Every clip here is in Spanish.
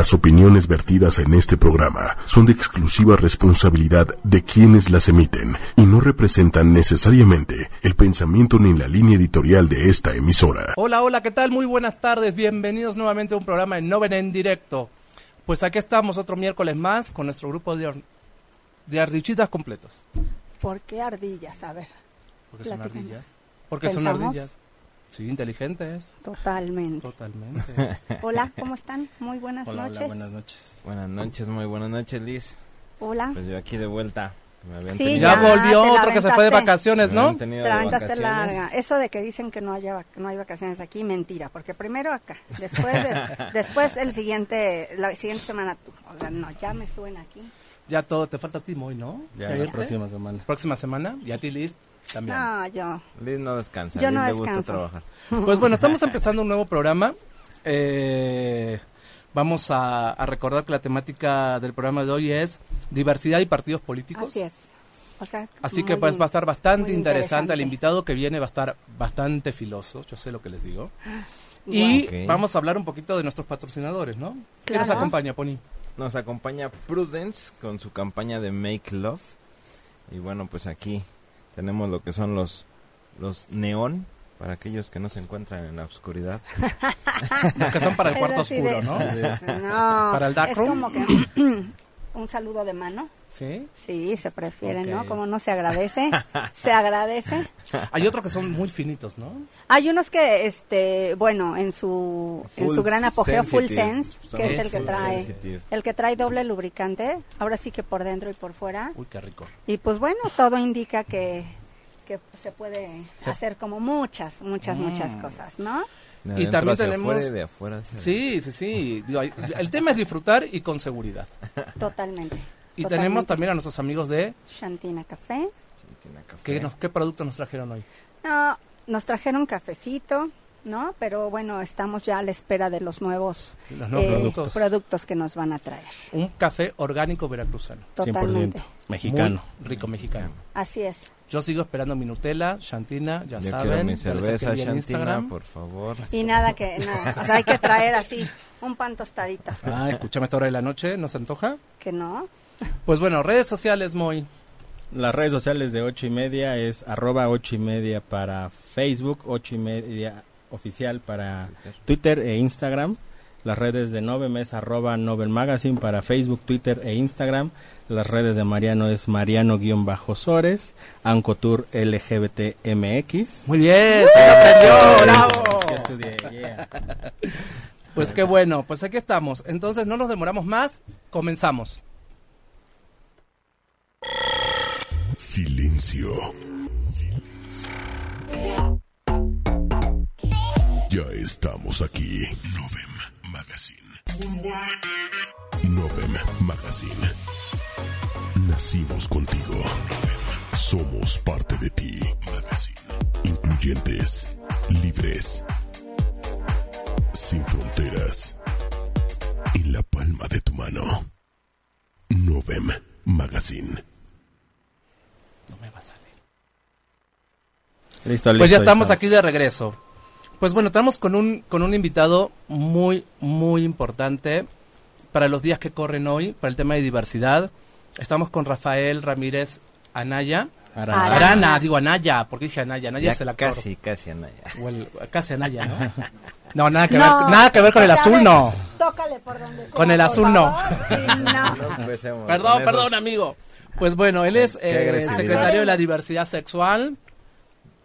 Las opiniones vertidas en este programa son de exclusiva responsabilidad de quienes las emiten y no representan necesariamente el pensamiento ni la línea editorial de esta emisora. Hola, hola, ¿qué tal? Muy buenas tardes. Bienvenidos nuevamente a un programa de Noven en directo. Pues aquí estamos otro miércoles más con nuestro grupo de, de ardillitas completos. ¿Por qué ardillas? A ver, Porque son ardillas. Porque son ardillas. Sí, inteligentes. totalmente. Totalmente. Hola, ¿cómo están? Muy buenas Hola, noches. hola, buenas noches. Buenas noches, muy buenas noches, Liz. Hola. Pues yo aquí de vuelta. Me habían Sí, tenido- ya Ya, volvió te la otro que se fue de vacaciones, ¿no? Te de aventaste larga. Eso de que dicen que no, haya, vac- no hay vacaciones aquí, mentira. Porque primero acá, después de- después el siguiente, la siguiente semana tú. O sea, no, ya me suena aquí. Ya todo, te falta a ti hoy, ¿no? Ya ¿Ya la irte? próxima semana. Próxima semana. Y a ti, Liz, también. No, yo. Liz no descansa, Yo Liz no le gusta trabajar. Pues bueno, estamos empezando un nuevo programa. Eh, vamos a, a recordar que la temática del programa de hoy es diversidad y partidos políticos. Así es. O sea, Así que pues va a estar bastante interesante. El invitado que viene va a estar bastante filoso, yo sé lo que les digo. Y Ok. vamos a hablar un poquito de nuestros patrocinadores, ¿no? ¿Quién nos acompaña, Pony? Nos acompaña Prudence con su campaña de Make Love. Y bueno, pues aquí tenemos lo que son los, los neón para aquellos que no se encuentran en la oscuridad. Los que son para el cuarto oscuro, de- ¿no? No. ¿Para el dark es como que un saludo de mano. Sí. Sí, se prefiere, ¿no? Como no se agradece. se agradece. Hay otros que son muy finitos, ¿no? Hay unos que, este, bueno, en su, en Full su gran apogeo Full. Sense, que es el que trae, sensitive. el que trae doble lubricante, ahora sí que por dentro y por fuera. Uy, qué rico. Y pues bueno, todo indica que, que se puede Se- hacer como muchas, muchas, Mm. muchas cosas, ¿no? De Y también hacia tenemos- afuera y de afuera. Sí, sí, sí. El tema es disfrutar y con seguridad. Totalmente. Y Totalmente. tenemos también a nuestros amigos de... Shantina Café. Tiene café. ¿qué, nos- ¿Qué productos nos trajeron hoy? No, nos trajeron cafecito, ¿no? Pero bueno, estamos ya a la espera de los nuevos Los nuevos eh, productos. productos que nos van a traer. Un café orgánico veracruzano. Totalmente. 100%. Mexicano. Muy rico mexicano. Así es. Yo sigo esperando mi Nutella, Chantina, ya Yo saben. mi cerveza, Shantina, Instagram. por favor. Y nada que, nada. O sea, hay que traer así un pan tostadito. Ah, escúchame a esta hora de la noche, ¿no se antoja? Que no. Pues bueno, redes sociales, Moy. Las redes sociales de ocho y media es arroba ocho y media para Facebook, ocho y media oficial para Twitter e Instagram. Las redes de Novem es arroba Novel Magazine para Facebook, Twitter e Instagram. Las redes de Mariano es Mariano-Sores, Ancotour LGBTMX. Muy bien, se lo aprendió, bravo. Sí estudié, yeah. Pues qué bueno, pues aquí estamos. Entonces no nos demoramos más, comenzamos. Silencio. Silencio. Ya estamos aquí. Novem Magazine. Novem Magazine. Nacimos contigo. Novem. Somos parte de ti. Magazine. Incluyentes. Libres. Sin fronteras. En la palma de tu mano. Novem Magazine. No me va a salir. Listo, listo. Pues ya estamos aquí de regreso. Pues bueno, estamos con un, con un invitado muy, muy importante para los días que corren hoy, para el tema de diversidad. Estamos con Rafael Ramírez Anaya. Arana. Arana. Arana, digo Anaya, porque dije Anaya, Anaya Ya es el actor. casi, casi, Anaya. O el- casi Anaya, ¿no? No, nada que, No, ver, nada que ver con el pues, azul, ver, no. Tócale por donde sea, Con el azul, no. favor. Sí, no. No empecemos Perdón, perdón, esos- amigo. Pues bueno, él es eh, secretario de la diversidad sexual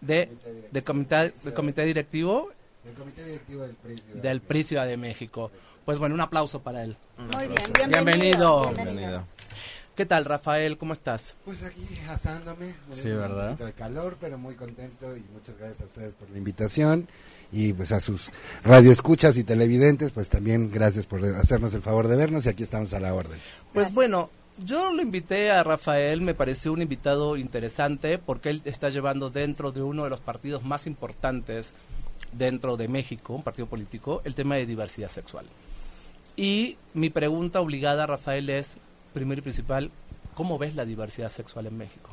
de, de comité, del comité directivo El comité directivo del del PRI Ciudad de México. Pues bueno, un aplauso para él. Muy bien, Bienvenido. bienvenido. Bienvenido. ¿Qué tal, Rafael? ¿Cómo estás? Pues aquí asándome. Sí, Un ¿verdad? poquito de calor, pero muy contento y muchas gracias a ustedes por la invitación. Y pues a sus radioescuchas y televidentes, pues también gracias por hacernos el favor de vernos y aquí estamos a la orden. Pues bueno, yo lo invité a Rafael, me pareció un invitado interesante porque él está llevando dentro de uno de los partidos más importantes dentro de México, un partido político, el tema de diversidad sexual. Y mi pregunta obligada, Rafael, es, primero y principal, ¿cómo ves la diversidad sexual en México?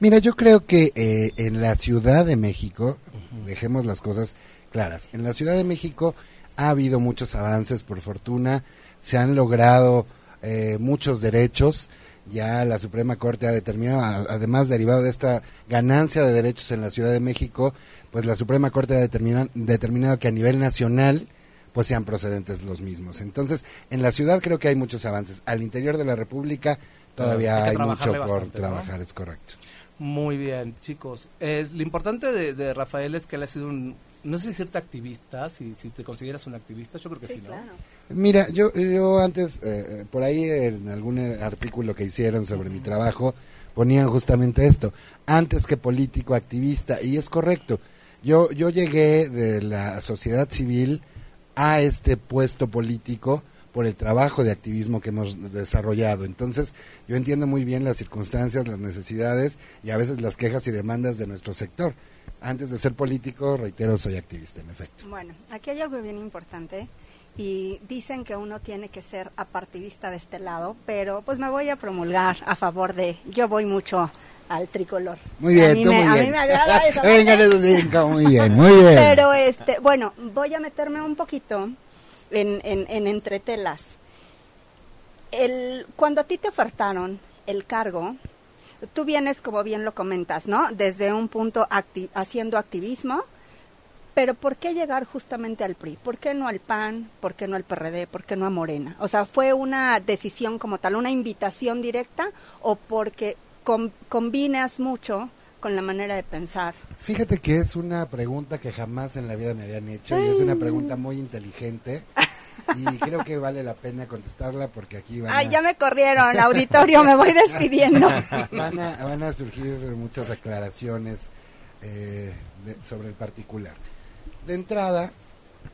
Mira, yo creo que eh, en la Ciudad de México, dejemos las cosas claras, en la Ciudad de México ha habido muchos avances, por fortuna, se han logrado eh, muchos derechos. Ya la Suprema Corte ha determinado, además derivado de esta ganancia de derechos en la Ciudad de México, pues la Suprema Corte ha determina- determinado que a nivel nacional pues sean procedentes los mismos. Entonces, en la ciudad creo que hay muchos avances. Al interior de la República todavía Hay mucho por bastante, ¿no? trabajar, es correcto. Muy bien, chicos. Es, lo importante de, de Rafael es que él ha sido un, no sé si cierto activista, si, si te consideras un activista, yo creo que sí, ¿no? claro. Mira, yo, yo antes, eh, eh, por ahí en algún artículo que hicieron sobre mi trabajo, ponían justamente esto, antes que político, activista, y es correcto. Yo, yo llegué de la sociedad civil a este puesto político por el trabajo de activismo que hemos desarrollado. Entonces, yo entiendo muy bien las circunstancias, las necesidades y a veces las quejas y demandas de nuestro sector. Antes de ser político, reitero, soy activista, en efecto. Bueno, aquí hay algo bien importante y dicen que uno tiene que ser apartidista de este lado, pero pues me voy a promulgar a favor de, yo voy mucho al tricolor. Muy bien, a mí tú me, muy a bien. mí me agrada eso. Venga, muy bien, muy bien. Pero este, bueno, voy a meterme un poquito en, en, en entretelas. El, cuando a ti te ofertaron el cargo, tú vienes, como bien lo comentas, ¿no? Desde un punto acti- haciendo activismo, pero ¿por qué llegar justamente al PRI? ¿Por qué no al PAN? ¿Por qué no al PRD? ¿Por qué no a Morena? O sea, ¿fue una decisión como tal, una invitación directa o porque com- combinas mucho con la manera de pensar? Fíjate que es una pregunta que jamás en la vida me habían hecho y es una pregunta muy inteligente y creo que vale la pena contestarla porque aquí van, Ay, a, ya me corrieron, auditorio, me voy despidiendo. van, a, van a surgir muchas aclaraciones eh, de- sobre el particular. De entrada,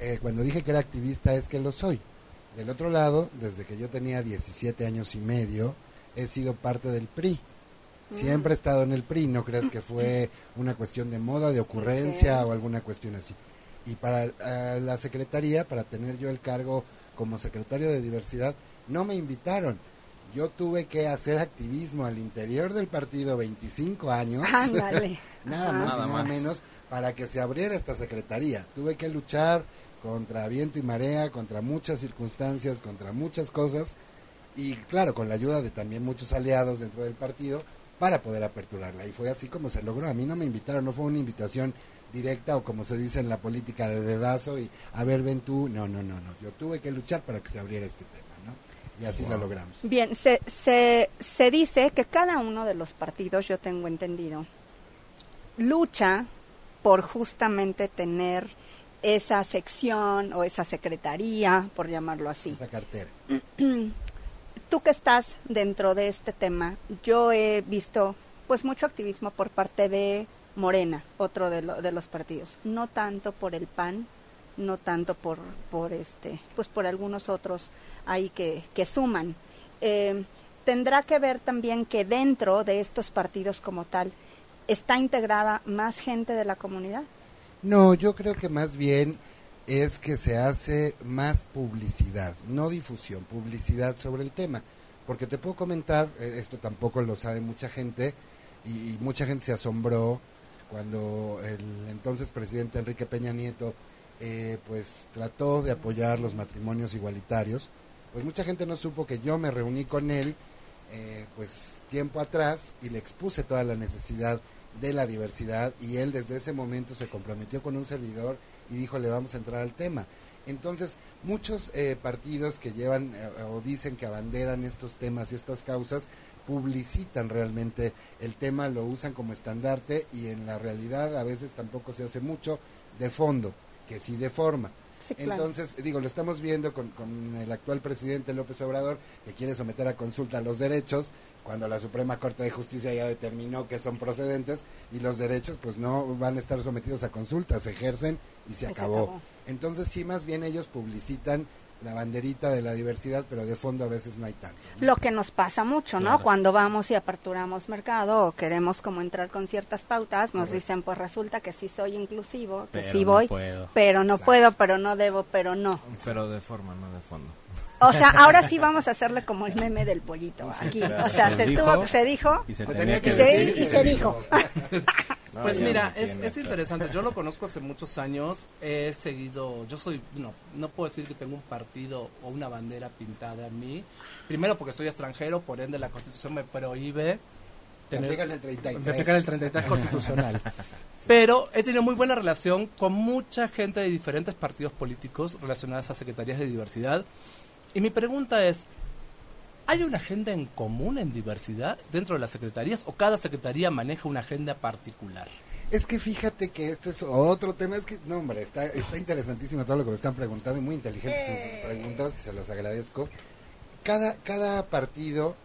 eh, cuando dije que era activista es que lo soy. Del otro lado, desde que yo tenía 17 años y medio, he sido parte del PRI. Siempre he estado en el PRI, no creas que fue una cuestión de moda, de ocurrencia o alguna cuestión así. Y para la secretaría, para tener yo el cargo como secretario de diversidad, no me invitaron. Yo tuve que hacer activismo al interior del partido 25 años, Ándale. nada Ajá. más Nada y nada más. menos, para que se abriera esta secretaría. Tuve que luchar contra viento y marea, contra muchas circunstancias, contra muchas cosas, y claro, con la ayuda de también muchos aliados dentro del partido para poder aperturarla. Y fue así como se logró. A mí no me invitaron, no fue una invitación directa o como se dice en la política de dedazo y a ver, ven tú. No, no, no, no. Yo tuve que luchar para que se abriera este tema, ¿no? Y así lo logramos. Bien, se, se, se dice que cada uno de los partidos, yo tengo entendido, lucha por justamente tener esa sección o esa secretaría, por llamarlo así. Esa cartera. Tú que estás dentro de este tema, yo he visto pues mucho activismo por parte de Morena, otro de, lo- de los partidos, no tanto por el PAN, no tanto por por este, pues por algunos otros ahí que, que suman. Eh, tendrá que ver también que dentro de estos partidos como tal está integrada más gente de la comunidad. No, yo creo que más bien es que se hace más publicidad, no difusión, publicidad sobre el tema. Porque te puedo comentar, eh, esto tampoco lo sabe mucha gente, y, mucha gente se asombró cuando el entonces presidente Enrique Peña Nieto eh, pues trató de apoyar los matrimonios igualitarios. Pues mucha gente no supo que yo me reuní con él eh, pues tiempo atrás y le expuse toda la necesidad de la diversidad y él desde ese momento se comprometió con un servidor y dijo le vamos a entrar al tema. Entonces, muchos eh, partidos que llevan eh, o dicen que abanderan estos temas y estas causas, publicitan realmente el tema, lo usan como estandarte y en la realidad a veces tampoco se hace mucho de fondo, que sí de forma. Sí, claro. Entonces, digo, lo estamos viendo con, con el actual presidente López Obrador, que quiere someter a consulta los derechos, cuando la Suprema Corte de Justicia ya determinó que son procedentes, y los derechos pues no van a estar sometidos a consulta, se ejercen y se Y se acabó. acabó. Entonces, sí, más bien ellos publicitan la banderita de la diversidad, pero de fondo a veces no hay tanto. ¿no? Lo que nos pasa mucho, ¿no? Claro. Cuando vamos y aperturamos mercado o queremos como entrar con ciertas pautas, nos dicen, pues resulta que sí soy inclusivo, que Pero sí no voy, puedo. pero no Exacto. puedo, pero no debo, pero no. Pero de forma, no de fondo. O sea, ahora sí vamos a hacerle como el meme del pollito aquí. O sea, Se se, dijo tuvo, se dijo se, tenía que decir y se dijo. No, Pues mira, no es, es interesante. Yo lo conozco hace muchos años. He seguido. Yo soy. No, no puedo decir que tengo un partido o una bandera pintada en mí. Primero porque soy extranjero, por ende la constitución me prohíbe Te tener. aplican el 33. me aplican el 33 constitucional. Pero he tenido muy buena relación con mucha gente de diferentes partidos políticos relacionadas a secretarías de diversidad. Y mi pregunta es, ¿hay una agenda en común en diversidad dentro de las secretarías o cada secretaría maneja una agenda particular? Es que fíjate que este es otro tema. Es que, no, hombre, está, está interesantísimo todo lo que me están preguntando y muy inteligentes sus preguntas y se los agradezco. Cada, cada partido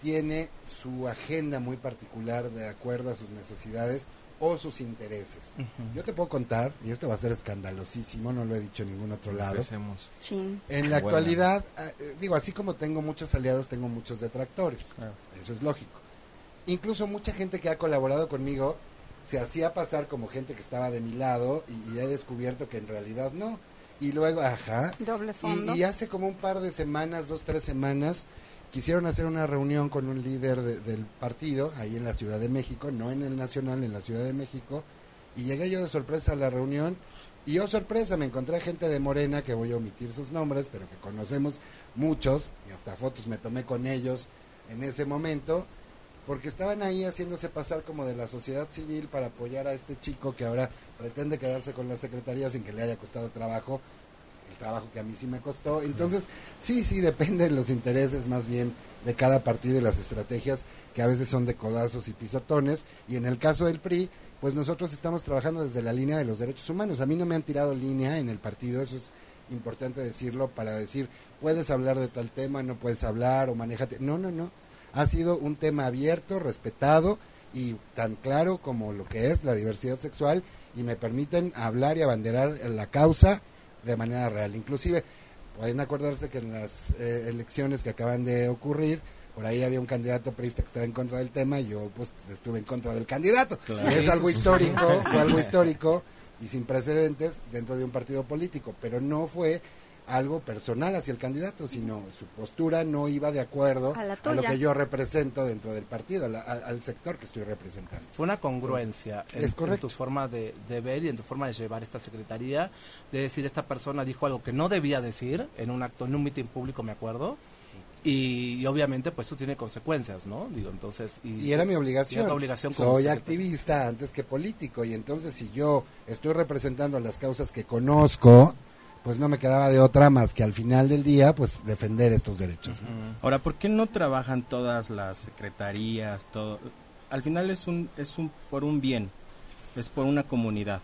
tiene su agenda muy particular de acuerdo a sus necesidades o sus intereses. Yo te puedo contar, y esto va a ser escandalosísimo, no lo he dicho en ningún otro lado. En la Bueno. actualidad, ah, eh, digo, así como tengo muchos aliados, tengo muchos detractores. Claro. Eso es lógico. Incluso mucha gente que ha colaborado conmigo se hacía pasar como gente que estaba de mi lado y, y he descubierto que en realidad no. Y luego, ajá. Doble fondo. Y, y hace como un par de semanas, dos, tres semanas, quisieron hacer una reunión con un líder de- del partido ahí en la Ciudad de México, no en el Nacional, en la Ciudad de México. Y llegué yo de sorpresa a la reunión y yo sorpresa, me encontré gente de Morena, que voy a omitir sus nombres, pero que conocemos muchos, y hasta fotos me tomé con ellos en ese momento, porque estaban ahí haciéndose pasar como de la sociedad civil para apoyar a este chico que ahora pretende quedarse con la secretaría sin que le haya costado trabajo, el trabajo que a mí sí me costó. Entonces, sí, sí, depende de los intereses más bien de cada partido y las estrategias, que a veces son de codazos y pisotones, y en el caso del PRI, pues nosotros estamos trabajando desde la línea de los derechos humanos. A mí no me han tirado línea en el partido, eso es importante decirlo para decir, puedes hablar de tal tema, no puedes hablar o manéjate. No, no, no. Ha sido un tema abierto, respetado y tan claro como lo que es la diversidad sexual y me permiten hablar y abanderar la causa de manera real. Inclusive, pueden acordarse que en las eh, elecciones que acaban de ocurrir, por ahí había un candidato periodista que estaba en contra del tema y yo pues estuve en contra del candidato. Claro. Es algo histórico, fue algo histórico y sin precedentes dentro de un partido político, pero no fue algo personal hacia el candidato, sino su postura no iba de acuerdo A lo que yo represento dentro del partido, a la- a- al sector que estoy representando. Fue una congruencia en, Es en correcto. tu forma de, de ver y en tu forma de llevar esta secretaría, de decir esta persona dijo algo que no debía decir en un acto, en un mitin público, me acuerdo, y, y obviamente pues eso tiene consecuencias, ¿no? Digo, entonces... Y era mi obligación. y era tu obligación como Soy secretario. activista antes que político y entonces si yo estoy representando las causas que conozco, pues no me quedaba de otra más que al final del día pues defender estos derechos. ¿no? Ahora, ¿por qué no trabajan todas las secretarías? Todo? Al final es un es un por un bien, es por una comunidad.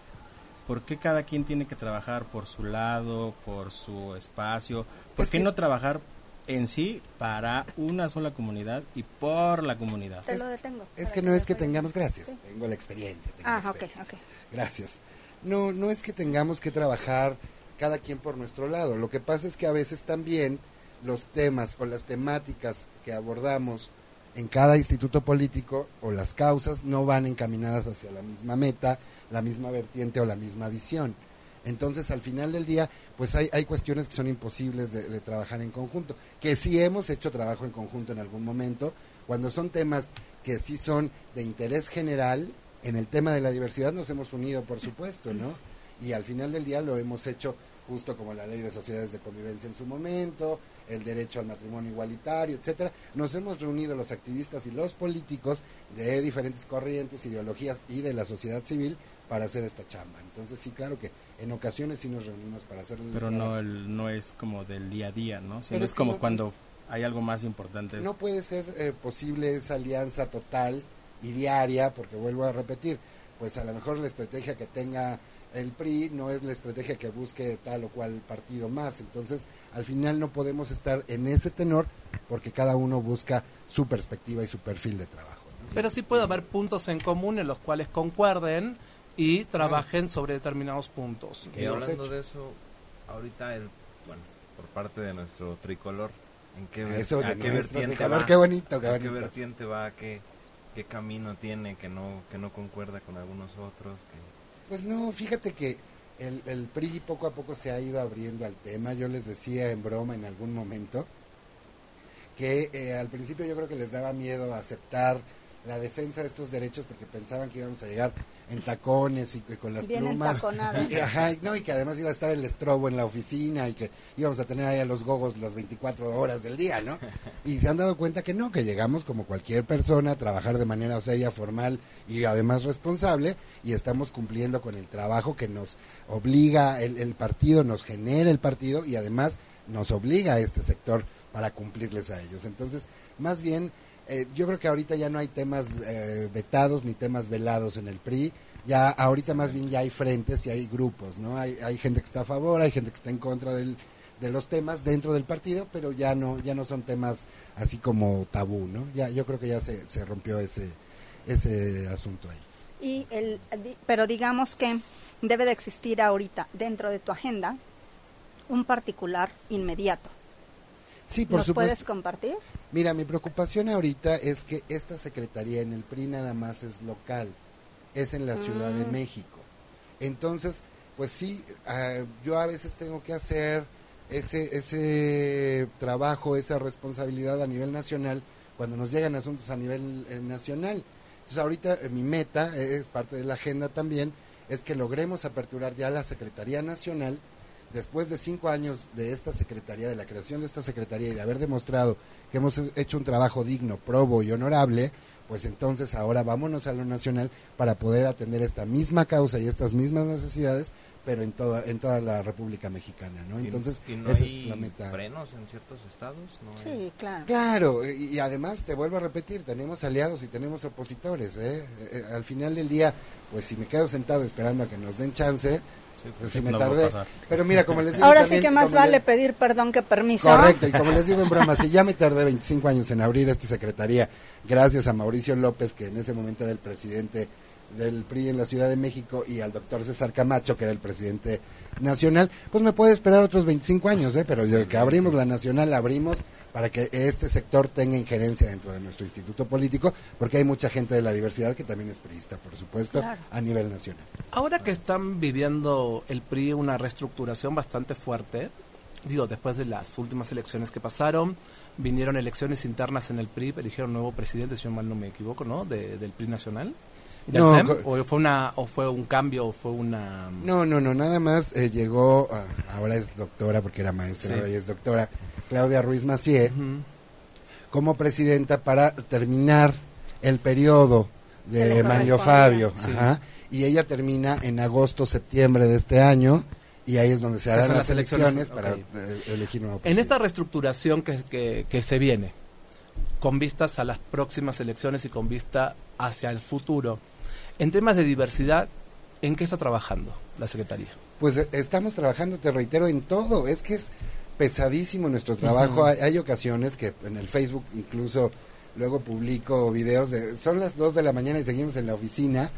¿Por qué cada quien tiene que trabajar por su lado, por su espacio? ¿Por Es qué que- no trabajar en sí para una sola comunidad y por la comunidad? Te Es- lo detengo. Es para que no es que tengamos, gracias, Sí. tengo la experiencia. tengo la Ah, ok, ok. Gracias. No, no es que tengamos que trabajar cada quien por nuestro lado. Lo que pasa es que a veces también los temas o las temáticas que abordamos en cada instituto político o las causas no van encaminadas hacia la misma meta, la misma vertiente o la misma visión. Entonces, al final del día, pues hay, hay cuestiones que son imposibles de, de trabajar en conjunto, que sí hemos hecho trabajo en conjunto en algún momento, cuando son temas que sí son de interés general, en el tema de la diversidad nos hemos unido, por supuesto, ¿no? Y al final del día lo hemos hecho justo como la ley de sociedades de convivencia en su momento, el derecho al matrimonio igualitario, etcétera. Nos hemos reunido los activistas y los políticos de diferentes corrientes, ideologías y de la sociedad civil para hacer esta chamba. Entonces sí, claro que en ocasiones sí nos reunimos para hacer Pero no el- no es como del día a día, ¿no? Sino Pero es como no- cuando hay algo más importante. No puede ser eh, posible esa alianza total y diaria, porque vuelvo a repetir, pues a lo mejor la estrategia que tenga el PRI no es la estrategia que busque tal o cual partido más. Entonces, al final no podemos estar en ese tenor porque cada uno busca su perspectiva y su perfil de trabajo. ¿no? Pero sí puede haber puntos en común en los cuales concuerden y trabajen sobre determinados puntos. Y hablando de eso, ahorita, el, bueno, por parte de nuestro tricolor, ¿en qué, ver- Eso de a qué nuestro vertiente tricolor, va? qué bonito, qué ¿A qué bonito. vertiente va? ¿Qué, qué camino tiene que no, que no concuerda con algunos otros? Que... Pues no, fíjate que el, el PRI poco a poco se ha ido abriendo al tema. Yo les decía en broma en algún momento que eh, al principio yo creo que les daba miedo aceptar la defensa de estos derechos porque pensaban que íbamos a llegar en tacones y, con las Bien plumas. Y, ajá, no, y que además iba a estar el estrobo en la oficina y que íbamos a tener ahí a los gogos las 24 horas del día, ¿no? Y se han dado cuenta que no, que llegamos como cualquier persona a trabajar de manera seria, formal y además responsable y estamos cumpliendo con el trabajo que nos obliga el, el partido, nos genera el partido y además nos obliga a este sector para cumplirles a ellos. Entonces, más bien eh, yo creo que ahorita ya no hay temas eh, vetados ni temas velados en el PRI. Ya ahorita más bien ya hay frentes y hay grupos, ¿no? Hay, hay gente que está a favor, hay gente que está en contra del, de los temas dentro del partido, pero ya no ya no son temas así como tabú, ¿no? Ya yo creo que ya se, se rompió ese ese asunto ahí. Y el pero digamos que debe de existir ahorita dentro de tu agenda un particular inmediato. Sí, por ¿Nos puedes compartir? Mira, mi preocupación ahorita es que esta secretaría en el PRI nada más es local, es en la Ciudad de mm. México. Entonces, pues sí, uh, yo a veces tengo que hacer ese, ese trabajo, esa responsabilidad a nivel nacional cuando nos llegan asuntos a nivel eh, nacional. Entonces ahorita eh, mi meta, eh, es parte de la agenda también, es que logremos aperturar ya la Secretaría Nacional después de cinco años de esta Secretaría, de la creación de esta Secretaría y de haber demostrado que hemos hecho un trabajo digno, probo y honorable, pues entonces ahora vámonos a lo nacional para poder atender esta misma causa y estas mismas necesidades, pero en toda en toda la República Mexicana, ¿no? Entonces, esa es la meta. frenos en ciertos estados? sí, claro. Claro, y, además te vuelvo a repetir, tenemos aliados y tenemos opositores, ¿eh? Eh, Al final del día, pues si me quedo sentado esperando a que nos den chance, pues si me tardé. Pero mira, como les digo. Ahora sí que más vale pedir perdón que permiso. Correcto, y como les digo en broma, si ya me tardé 25 años en abrir esta secretaría, gracias a Mauricio López, que en ese momento era el presidente del PRI en la Ciudad de México y al doctor César Camacho, que era el presidente nacional, pues me puede esperar otros 25 años, ¿eh? pero desde que abrimos la nacional, abrimos para que este sector tenga injerencia dentro de nuestro instituto político, porque hay mucha gente de la diversidad que también es priista, por supuesto, a nivel nacional. Ahora que están viviendo el PRI una reestructuración bastante fuerte, digo, después de las últimas elecciones que pasaron, vinieron elecciones internas en el PRI, eligieron nuevo presidente, si yo mal no me equivoco, ¿no? del PRI nacional. No, ¿O fue una o fue un cambio o fue una No, no, no, nada más eh, llegó ahora es doctora porque era maestra, ahora es doctora Claudia Ruiz Macié como presidenta para terminar el periodo de Mario Fabio, y ella termina en agosto, septiembre de este año y ahí es donde se, harán las, elecciones, para eh, elegir nuevo presidente. En esta reestructuración que, que, que se viene, con vistas a las próximas elecciones y con vista hacia el futuro, en temas de diversidad, ¿en qué está trabajando la Secretaría? Pues eh, estamos trabajando, te reitero, en todo. Es que es pesadísimo nuestro trabajo. hay, ocasiones que en el Facebook incluso luego publico videos de... Son las 2 de la mañana y seguimos en la oficina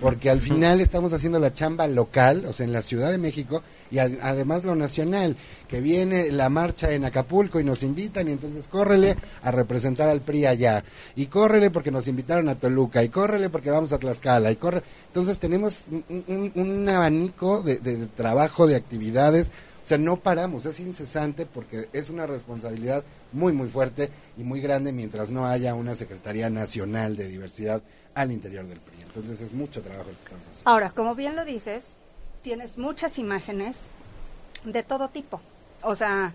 porque al final estamos haciendo la chamba local, o sea, en la Ciudad de México, y además lo nacional, que viene la marcha en Acapulco y nos invitan, y entonces córrele a representar al PRI allá, y córrele porque nos invitaron a Toluca, y córrele porque vamos a Tlaxcala, y corre. Entonces tenemos un, abanico de, de trabajo, de actividades, o sea, no paramos, es incesante porque es una responsabilidad muy, muy fuerte y muy grande mientras no haya una Secretaría Nacional de Diversidad al interior del PRI. Entonces es mucho trabajo lo que estamos haciendo. Ahora, como bien lo dices, tienes muchas imágenes de todo tipo. O sea,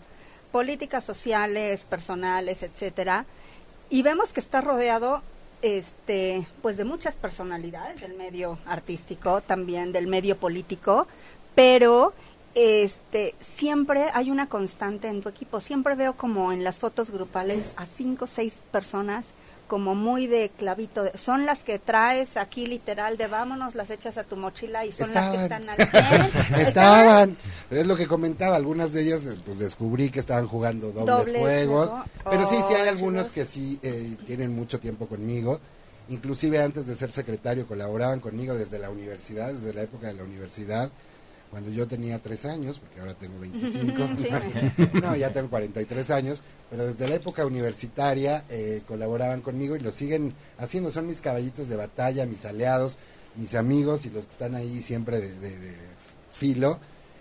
políticas sociales, personales, etcétera, y vemos que está rodeado este pues de muchas personalidades del medio artístico, también del medio político, pero este siempre hay una constante en tu equipo. Siempre veo como en las fotos grupales a cinco o seis personas como muy de clavito. Son las que traes aquí literal de vámonos, las echas a tu mochila y son las que están al Estaban, es lo que comentaba, algunas de ellas eh, pues descubrí que estaban jugando dobles juegos, pero sí, sí hay algunas que sí eh, tienen mucho tiempo conmigo. Inclusive antes de ser secretario colaboraban conmigo desde la universidad, desde la época de la universidad cuando yo tenía tres años, porque ahora tengo 25, no, ya tengo 43 años, pero desde la época universitaria eh, colaboraban conmigo y lo siguen haciendo, son mis caballitos de batalla, mis aliados, mis amigos y los que están ahí siempre de, filo,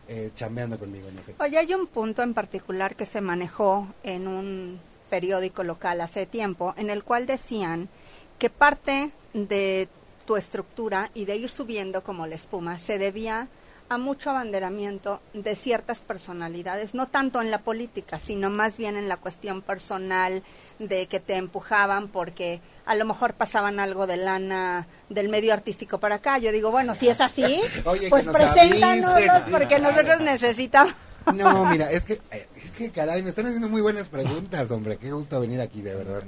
eh, chambeando conmigo. En efecto. Oye, hay un punto en particular que se manejó en un periódico local hace tiempo, en el cual decían que parte de tu estructura y de ir subiendo como la espuma se debía a mucho abanderamiento de ciertas personalidades, no tanto en la política, sino más bien en la cuestión personal de que te empujaban porque a lo mejor pasaban algo de lana del medio artístico para acá. Yo digo, bueno, si es así, pues preséntanos porque nosotros necesitamos. No, mira, es que, es que caray, me están haciendo muy buenas preguntas, hombre. Qué gusto venir aquí, de verdad.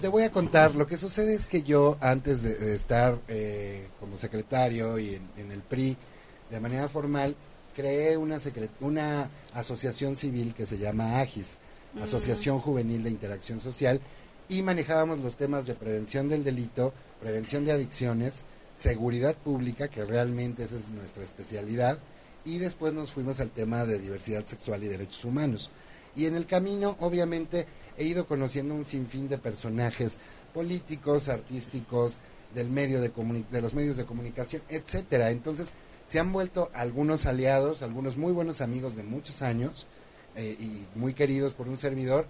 Te voy a contar, lo que sucede es que yo, antes de, estar eh, como secretario y en el PRI, de manera formal, creé una, una asociación civil que se llama AGIS. Asociación Juvenil de Interacción Social, y manejábamos los temas de prevención del delito, prevención de adicciones, seguridad pública, que realmente esa es nuestra especialidad, y después nos fuimos al tema de diversidad sexual y derechos humanos. Y en el camino, obviamente, he ido conociendo un sinfín de personajes políticos, artísticos, del medio de, de los medios de comunicación, etcétera. Entonces, se han vuelto algunos aliados, algunos muy buenos amigos de muchos años eh, y muy queridos por un servidor,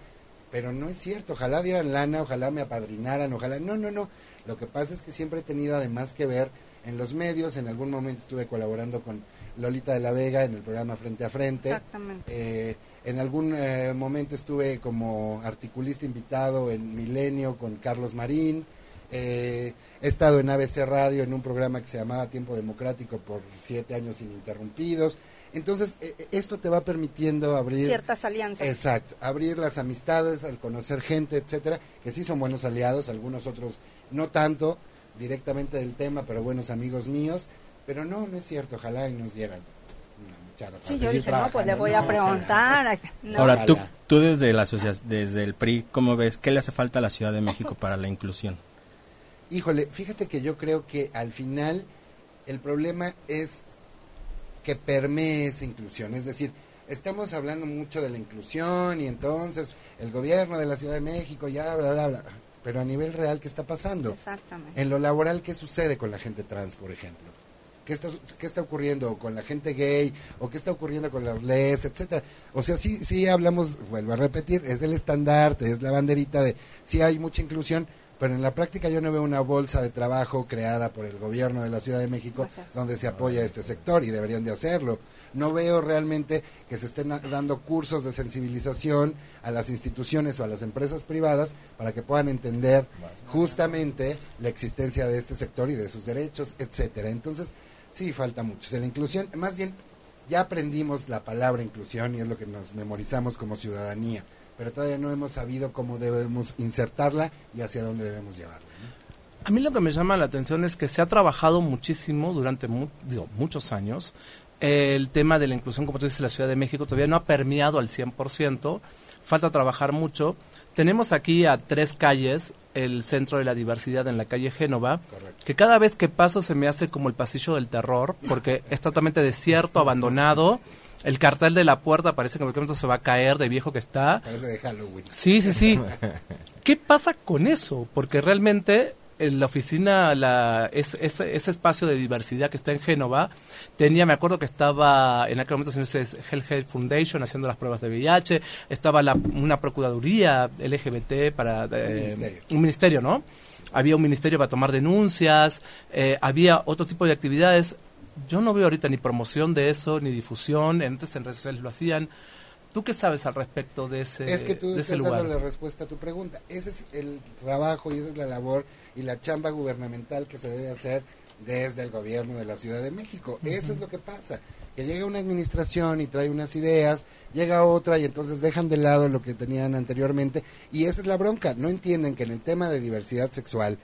pero no es cierto, ojalá dieran lana, ojalá me apadrinaran, ojalá, no, no, no, lo que pasa es que siempre he tenido además que ver en los medios, en algún momento estuve colaborando con Lolita de la Vega en el programa Frente a Frente, eh, en algún eh, momento estuve como articulista invitado en Milenio con Carlos Marín, eh, he estado en ABC Radio en un programa que se llamaba Tiempo Democrático por siete años ininterrumpidos. Entonces, eh, eh, esto te va permitiendo abrir... Ciertas alianzas. Exacto, abrir las amistades, al conocer gente, etcétera, que sí son buenos aliados, algunos otros no tanto directamente del tema, pero buenos amigos míos. Pero no, no es cierto, ojalá y nos dieran una Sí, yo dije, no, pues le voy a preguntar. Ahora, tú, tú desde, la desde el PRI, ¿cómo ves? ¿Qué le hace falta a la Ciudad de México para la inclusión? Híjole, fíjate que yo creo que al final el problema es que permee esa inclusión. Es decir, estamos hablando mucho de la inclusión y entonces el gobierno de la Ciudad de México ya, bla, bla, bla. Pero a nivel real, ¿qué está pasando? Exactamente. En lo laboral, ¿qué sucede con la gente trans, por ejemplo? ¿Qué está, qué está ocurriendo con la gente gay? ¿O qué está ocurriendo con las leyes, etcétera? O sea, sí, sí hablamos, vuelvo a repetir, es el estandarte, es la banderita de sí hay mucha inclusión, pero en la práctica yo no veo una bolsa de trabajo creada por el gobierno de la Ciudad de México donde se apoya este sector y deberían de hacerlo. No veo realmente que se estén dando cursos de sensibilización a las instituciones o a las empresas privadas para que puedan entender justamente la existencia de este sector y de sus derechos, etcétera. Entonces, sí falta mucho. la inclusión, más bien ya aprendimos la palabra inclusión y es lo que nos memorizamos como ciudadanía pero todavía no hemos sabido cómo debemos insertarla y hacia dónde debemos llevarla. A mí lo que me llama la atención es que se ha trabajado muchísimo durante digo, muchos años. El tema de la inclusión, como tú dices, en la Ciudad de México todavía no ha permeado al 100%. Falta trabajar mucho. Tenemos aquí a tres calles el centro de la diversidad en la calle Génova, que cada vez que paso se me hace como el pasillo del terror, porque es totalmente desierto, abandonado el cartel de la puerta parece que en cualquier momento se va a caer de viejo que está. Parece de Halloween. Sí, sí, sí. ¿Qué pasa con eso? Porque realmente en la oficina, la, ese, ese, espacio de diversidad que está en Génova, tenía, me acuerdo que estaba en aquel momento Health Health Foundation haciendo las pruebas de VIH, estaba la, una procuraduría LGBT para... Eh, un ministerio, ¿no? Había un ministerio para tomar denuncias, eh, había otro tipo de actividades yo no veo ahorita ni promoción de eso, ni difusión, antes en redes sociales lo hacían. ¿Tú qué sabes al respecto de ese Es que tú de estás dando la respuesta a tu pregunta. Ese es el trabajo y esa es la labor y la chamba gubernamental que se debe hacer desde el gobierno de la Ciudad de México. Eso es lo que pasa. Que llega una administración y trae unas ideas, llega otra y entonces dejan de lado lo que tenían anteriormente. Y esa es la bronca. No entienden que en el tema de diversidad sexual,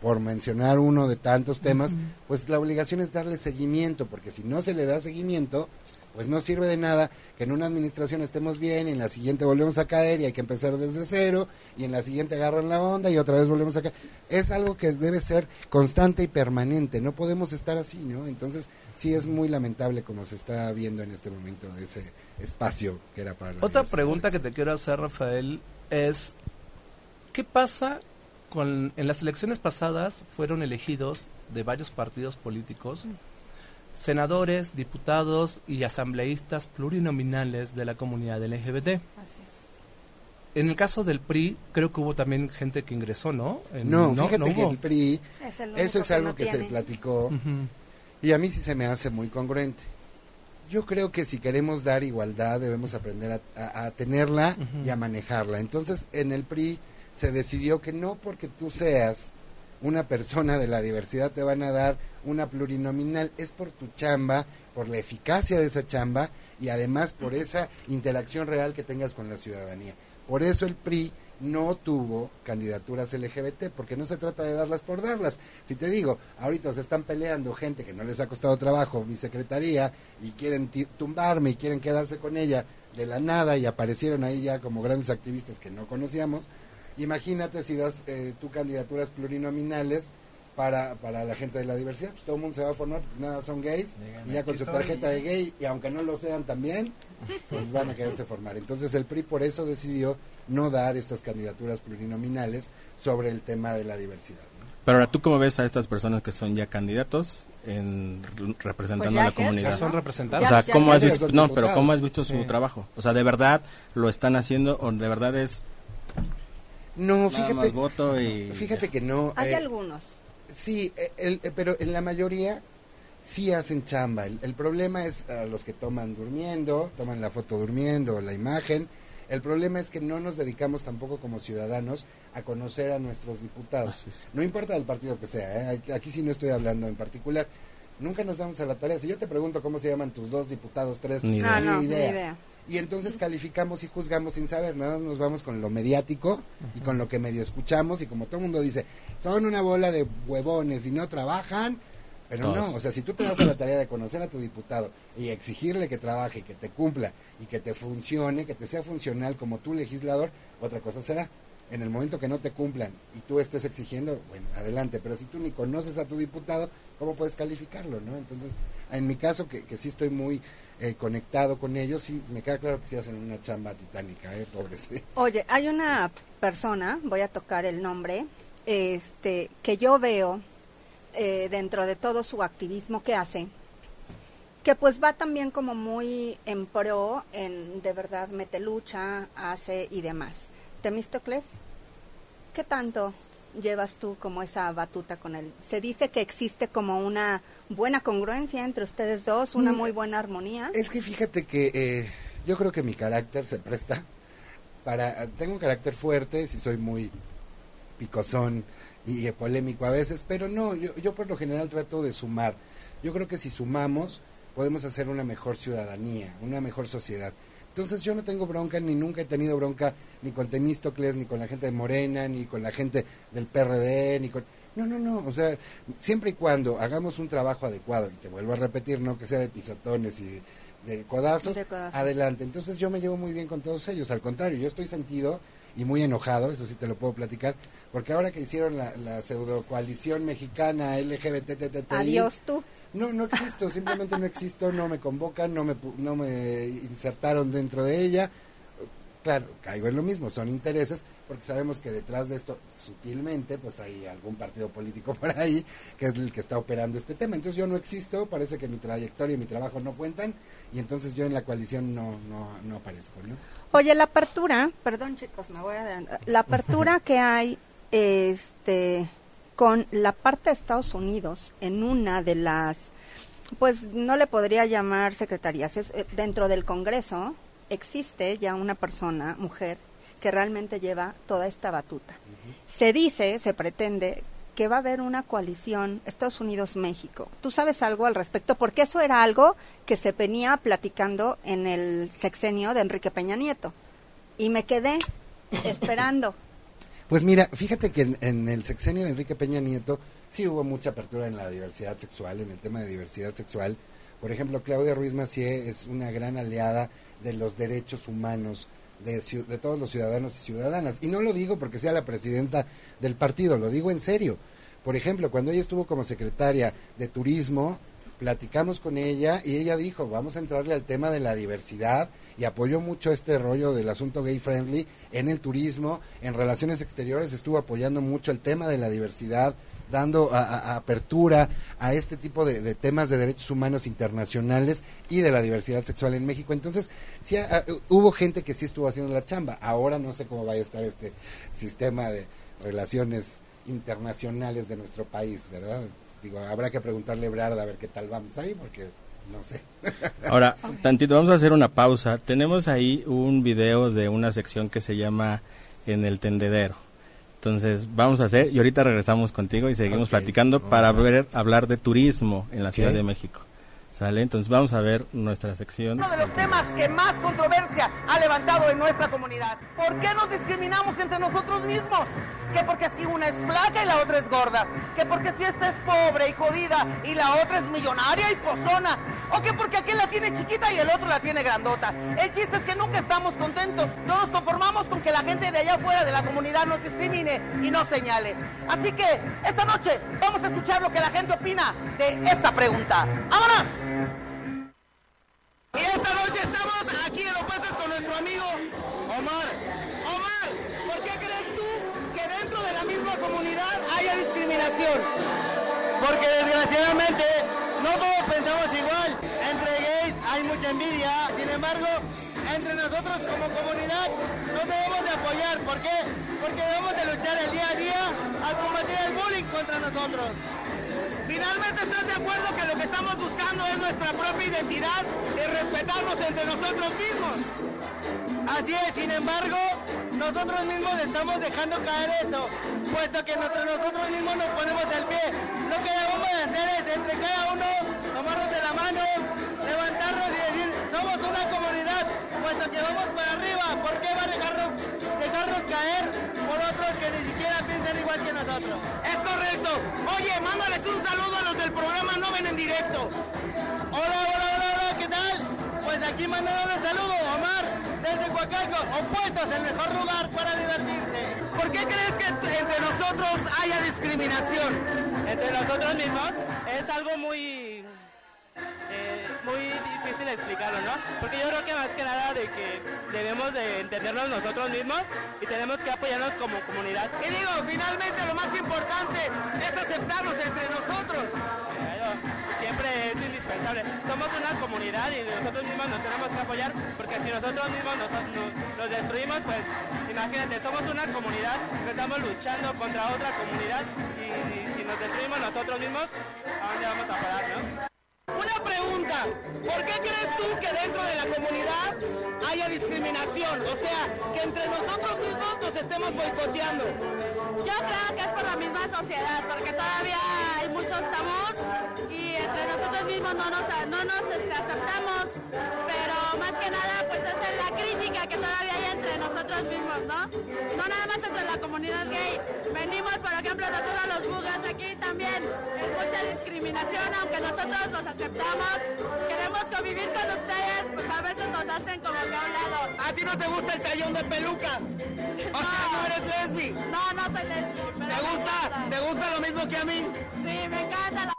por mencionar uno de tantos temas, pues la obligación es darle seguimiento, porque si no se le da seguimiento, pues no sirve de nada que en una administración estemos bien y en la siguiente volvemos a caer y hay que empezar desde cero y en la siguiente agarran la onda y otra vez volvemos a caer. Es algo que debe ser constante y permanente, no podemos estar así, ¿no? Entonces sí es muy lamentable como se está viendo en este momento ese espacio que era para... La Otra pregunta que te quiero hacer, Rafael, es, ¿qué pasa en las elecciones pasadas fueron elegidos de varios partidos políticos senadores, diputados y asambleístas plurinominales de la comunidad LGBT. Así En el caso del PRI, creo que hubo también gente que ingresó, ¿no? En- no, fíjate que hubo? el PRI, Es el eso único es algo no que se platicó y a mí sí se me hace muy congruente. Yo creo que si queremos dar igualdad debemos aprender a, a- a tenerla y a manejarla. Entonces en el PRI se decidió que no porque tú seas una persona de la diversidad te van a dar una plurinominal, es por tu chamba, por la eficacia de esa chamba y además por esa interacción real que tengas con la ciudadanía. Por eso el PRI no tuvo candidaturas LGBT, porque no se trata de darlas por darlas. Si te digo, ahorita se están peleando gente que no les ha costado trabajo mi secretaría y quieren tumbarme y quieren quedarse con ella de la nada y aparecieron ahí ya como grandes activistas que no conocíamos. Imagínate si das eh, tú candidaturas plurinominales para, para la gente de la diversidad, pues todo el mundo se va a formar, porque nada son gays, y ya "Aquí con su estoy". tarjeta de gay, y aunque no lo sean también, pues van a quererse formar. Entonces el PRI por eso decidió no dar estas candidaturas plurinominales sobre el tema de la diversidad. ¿no? Pero ahora, ¿tú cómo ves a estas personas que son ya candidatos en, representando Pues ya a la comunidad? Ya son representados. O sea, ¿cómo has visto? No, pero. ¿cómo has visto su trabajo? O sea, ¿de verdad lo están haciendo o de verdad es No, nada fíjate, más voto y fíjate que no. Hay eh, algunos. Sí, eh, el- eh, pero en la mayoría sí hacen chamba. El, el problema es a los que toman durmiendo, toman la foto durmiendo, la imagen. El problema es que no nos dedicamos tampoco como ciudadanos a conocer a nuestros diputados. No importa del partido que sea, ¿eh? Aquí- sí no estoy hablando en particular. Nunca nos damos a la tarea. Si yo te pregunto cómo se llaman tus dos diputados, tres, Ni idea. Ah, no, ni ni idea. Y entonces calificamos y juzgamos sin saber, nada nos vamos con lo mediático y con lo que medio escuchamos y como todo el mundo dice, son una bola de huevones y no trabajan, pero Todos. no, o sea, si tú te das a la tarea de conocer a tu diputado y exigirle que trabaje, que te cumpla y que te funcione, que te sea funcional como tu legislador, otra cosa será. En el momento que no te cumplan y tú estés exigiendo, bueno, adelante, pero si tú ni conoces a tu diputado, ¿cómo puedes calificarlo, no? Entonces, en mi caso, que, que sí estoy muy eh, conectado con ellos, sí, me queda claro que sí hacen una chamba titánica, ¿eh? Pobres. Oye, hay una persona, voy a tocar el nombre, este, que yo veo eh, dentro de todo su activismo que hace, que pues va también como muy en pro, en de verdad mete lucha, hace y demás. Temístocles, ¿qué tanto llevas tú como esa batuta con él? Se dice que existe como una buena congruencia entre ustedes dos, una Mm, muy buena armonía. Es que fíjate que eh, yo creo que mi carácter se presta para... Tengo un carácter fuerte, si soy muy picosón y, polémico a veces, pero no, yo, yo por lo general trato de sumar. Yo creo que si sumamos podemos hacer una mejor ciudadanía, una mejor sociedad. Entonces yo no tengo bronca, ni nunca he tenido bronca, ni con Temístocles, ni con la gente de Morena, ni con la gente del PRD, ni con... No, no, no, o sea, siempre y cuando hagamos un trabajo adecuado, y te vuelvo a repetir, no que sea de pisotones y de, codazos, De codazos. adelante. Entonces yo me llevo muy bien con todos ellos, al contrario, yo estoy sentido y muy enojado, eso sí te lo puedo platicar, porque ahora que hicieron la, la pseudo coalición mexicana LGBTTTI, Adiós tú. No, no existo, simplemente no existo, no me convocan, no me, no me insertaron dentro de ella. Claro, caigo en lo mismo, son intereses, porque sabemos que detrás de esto, sutilmente, pues hay algún partido político por ahí que es el que está operando este tema. Entonces yo no existo, parece que mi trayectoria y mi trabajo no cuentan, y entonces yo en la coalición no, no, no aparezco, ¿no? Oye, la apertura, perdón chicos, me voy a la apertura que hay este con la parte de Estados Unidos en una de las pues no le podría llamar secretarías, es eh, dentro del Congreso existe ya una persona, mujer, que realmente lleva toda esta batuta. Se dice, se pretende que va a haber una coalición Estados Unidos-México. ¿Tú sabes algo al respecto? Porque eso era algo que se venía platicando en el sexenio de Enrique Peña Nieto. Y me quedé esperando. Pues mira, fíjate que en, en el sexenio de Enrique Peña Nieto sí hubo mucha apertura en la diversidad sexual, en el tema de diversidad sexual. Por ejemplo, Claudia Ruiz Macié es una gran aliada de los derechos humanos de, de todos los ciudadanos y ciudadanas. Y no lo digo porque sea la presidenta del partido, lo digo en serio. Por ejemplo, cuando ella estuvo como secretaria de Turismo, platicamos con ella y ella dijo, vamos a entrarle al tema de la diversidad y apoyó mucho este rollo del asunto gay friendly en el turismo, en relaciones exteriores estuvo apoyando mucho el tema de la diversidad, dando apertura a este tipo de, temas de derechos humanos internacionales y de la diversidad sexual en México. Entonces, sí, hubo gente que sí estuvo haciendo la chamba. Ahora no sé cómo vaya a estar este sistema de relaciones internacionales de nuestro país, ¿verdad? Digo, habrá que preguntarle a Ebrard a ver qué tal vamos ahí, porque no sé. Ahora, tantito, vamos a hacer una pausa. Tenemos ahí un video de una sección que se llama En el tendedero. Entonces, vamos a hacer, y ahorita regresamos contigo y seguimos platicando para ver, hablar de turismo en la Ciudad de México. ¿Sale? Entonces vamos a ver nuestra sección. Uno de los temas que más controversia ha levantado en nuestra comunidad. ¿Por qué nos discriminamos entre nosotros mismos? Que porque si una es flaca y la otra es gorda. Que porque si esta es pobre y jodida y la otra es millonaria y pozona. O que porque aquel la tiene chiquita y el otro la tiene grandota. El chiste es que nunca estamos contentos. No nos conformamos con que la gente de allá afuera de la comunidad nos discrimine y nos señale. Así que esta noche vamos a escuchar lo que la gente opina de esta pregunta. ¡Vámonos! Y esta noche estamos aquí en Opuestos con nuestro amigo Omar. Omar, ¿por qué crees tú que dentro de la misma comunidad haya discriminación? Porque desgraciadamente no todos pensamos igual. Entre gays hay mucha envidia. Sin embargo, entre nosotros como comunidad nos debemos de apoyar. ¿Por qué? Porque debemos de luchar el día a día a combatir el bullying contra nosotros. Finalmente, ¿estás de acuerdo que lo que estamos buscando es nuestra propia identidad y respetarnos entre nosotros mismos? Así es, sin embargo, nosotros mismos estamos dejando caer eso, puesto que entre nosotros mismos nos ponemos el pie. Lo que debemos de hacer es entre cada uno tomarnos de la mano, levantarnos y decir, somos una comunidad, puesto que vamos para arriba, ¿por qué va a dejarnos, dejarnos caer otros que ni siquiera piensan igual que nosotros? Es correcto. Oye, mándales un saludo a los del programa No Ven en Directo. Hola, hola, hola, hola, ¿qué tal? Pues aquí mandando un saludo, Omar, desde Huacalco, opuestos, el mejor lugar para divertirse. ¿Por qué crees que entre nosotros haya discriminación? Entre nosotros mismos es algo muy eh, muy difícil explicarlo, ¿no? Porque yo creo que más que nada de que debemos de entendernos nosotros mismos y tenemos que apoyarnos como comunidad. Y digo, finalmente lo más importante es aceptarnos entre nosotros. siempre es indispensable. Somos una comunidad y nosotros mismos nos tenemos que apoyar porque si nosotros mismos nos, nos, destruimos, pues imagínate, somos una comunidad que estamos luchando contra otra comunidad y, y si nos destruimos nosotros mismos, ¿a dónde vamos a parar, no? Pregunta, ¿por qué crees tú que dentro de la comunidad haya discriminación? O sea, que entre nosotros mismos nos estemos boicoteando. Yo creo que es por la misma sociedad, porque todavía hay muchos tabús y nosotros mismos no nos, no nos este, aceptamos, pero más que nada pues es la crítica que todavía hay entre nosotros mismos, ¿no? No nada más entre la comunidad gay. Venimos, por ejemplo, nosotros los bugas aquí también, es mucha discriminación, aunque nosotros los aceptamos, queremos convivir con ustedes, pues a veces nos hacen como que a un lado. ¿A ti no te gusta el tallón de peluca? O sea, no eres lesbi. No, no soy lesbi. ¿Te gusta? ¿Te gusta lo mismo que a mí? Sí, me encanta la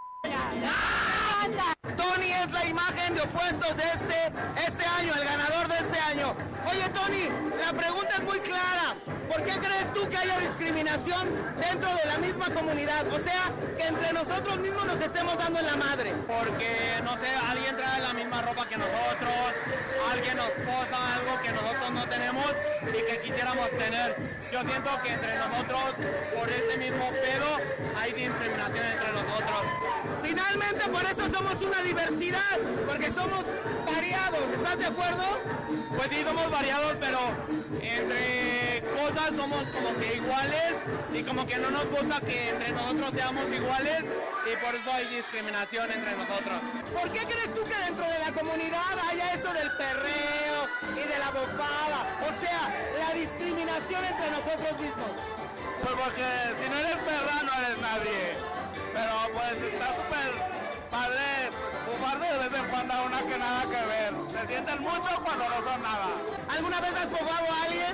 Tony es la imagen de opuestos de este, este año, el ganador de este año. Oye, Tony, la pregunta es muy clara. ¿Por qué crees tú que haya discriminación dentro de la misma comunidad? O sea, que entre nosotros mismos nos estemos dando en la madre. Porque, no sé, alguien trae la misma ropa que nosotros, alguien nos posa algo que nosotros no tenemos y que quisiéramos tener. Yo siento que entre nosotros, por este mismo pedo, hay discriminación entre nosotros. Finalmente, por eso somos una diversidad, porque somos variados. ¿Estás de acuerdo? Pues sí, somos variados, pero entre cosas somos como que iguales y como que no nos gusta que entre nosotros seamos iguales y por eso hay discriminación entre nosotros. ¿Por qué crees tú que dentro de la comunidad haya eso del perreo y de la bofada? O sea, la discriminación entre nosotros mismos. Pues porque si no eres perra no eres nadie. Pero pues está súper padre fumar de vez en cuando a una que nada que ver. Se sienten mucho cuando no son nada. ¿Alguna vez has fumado a alguien?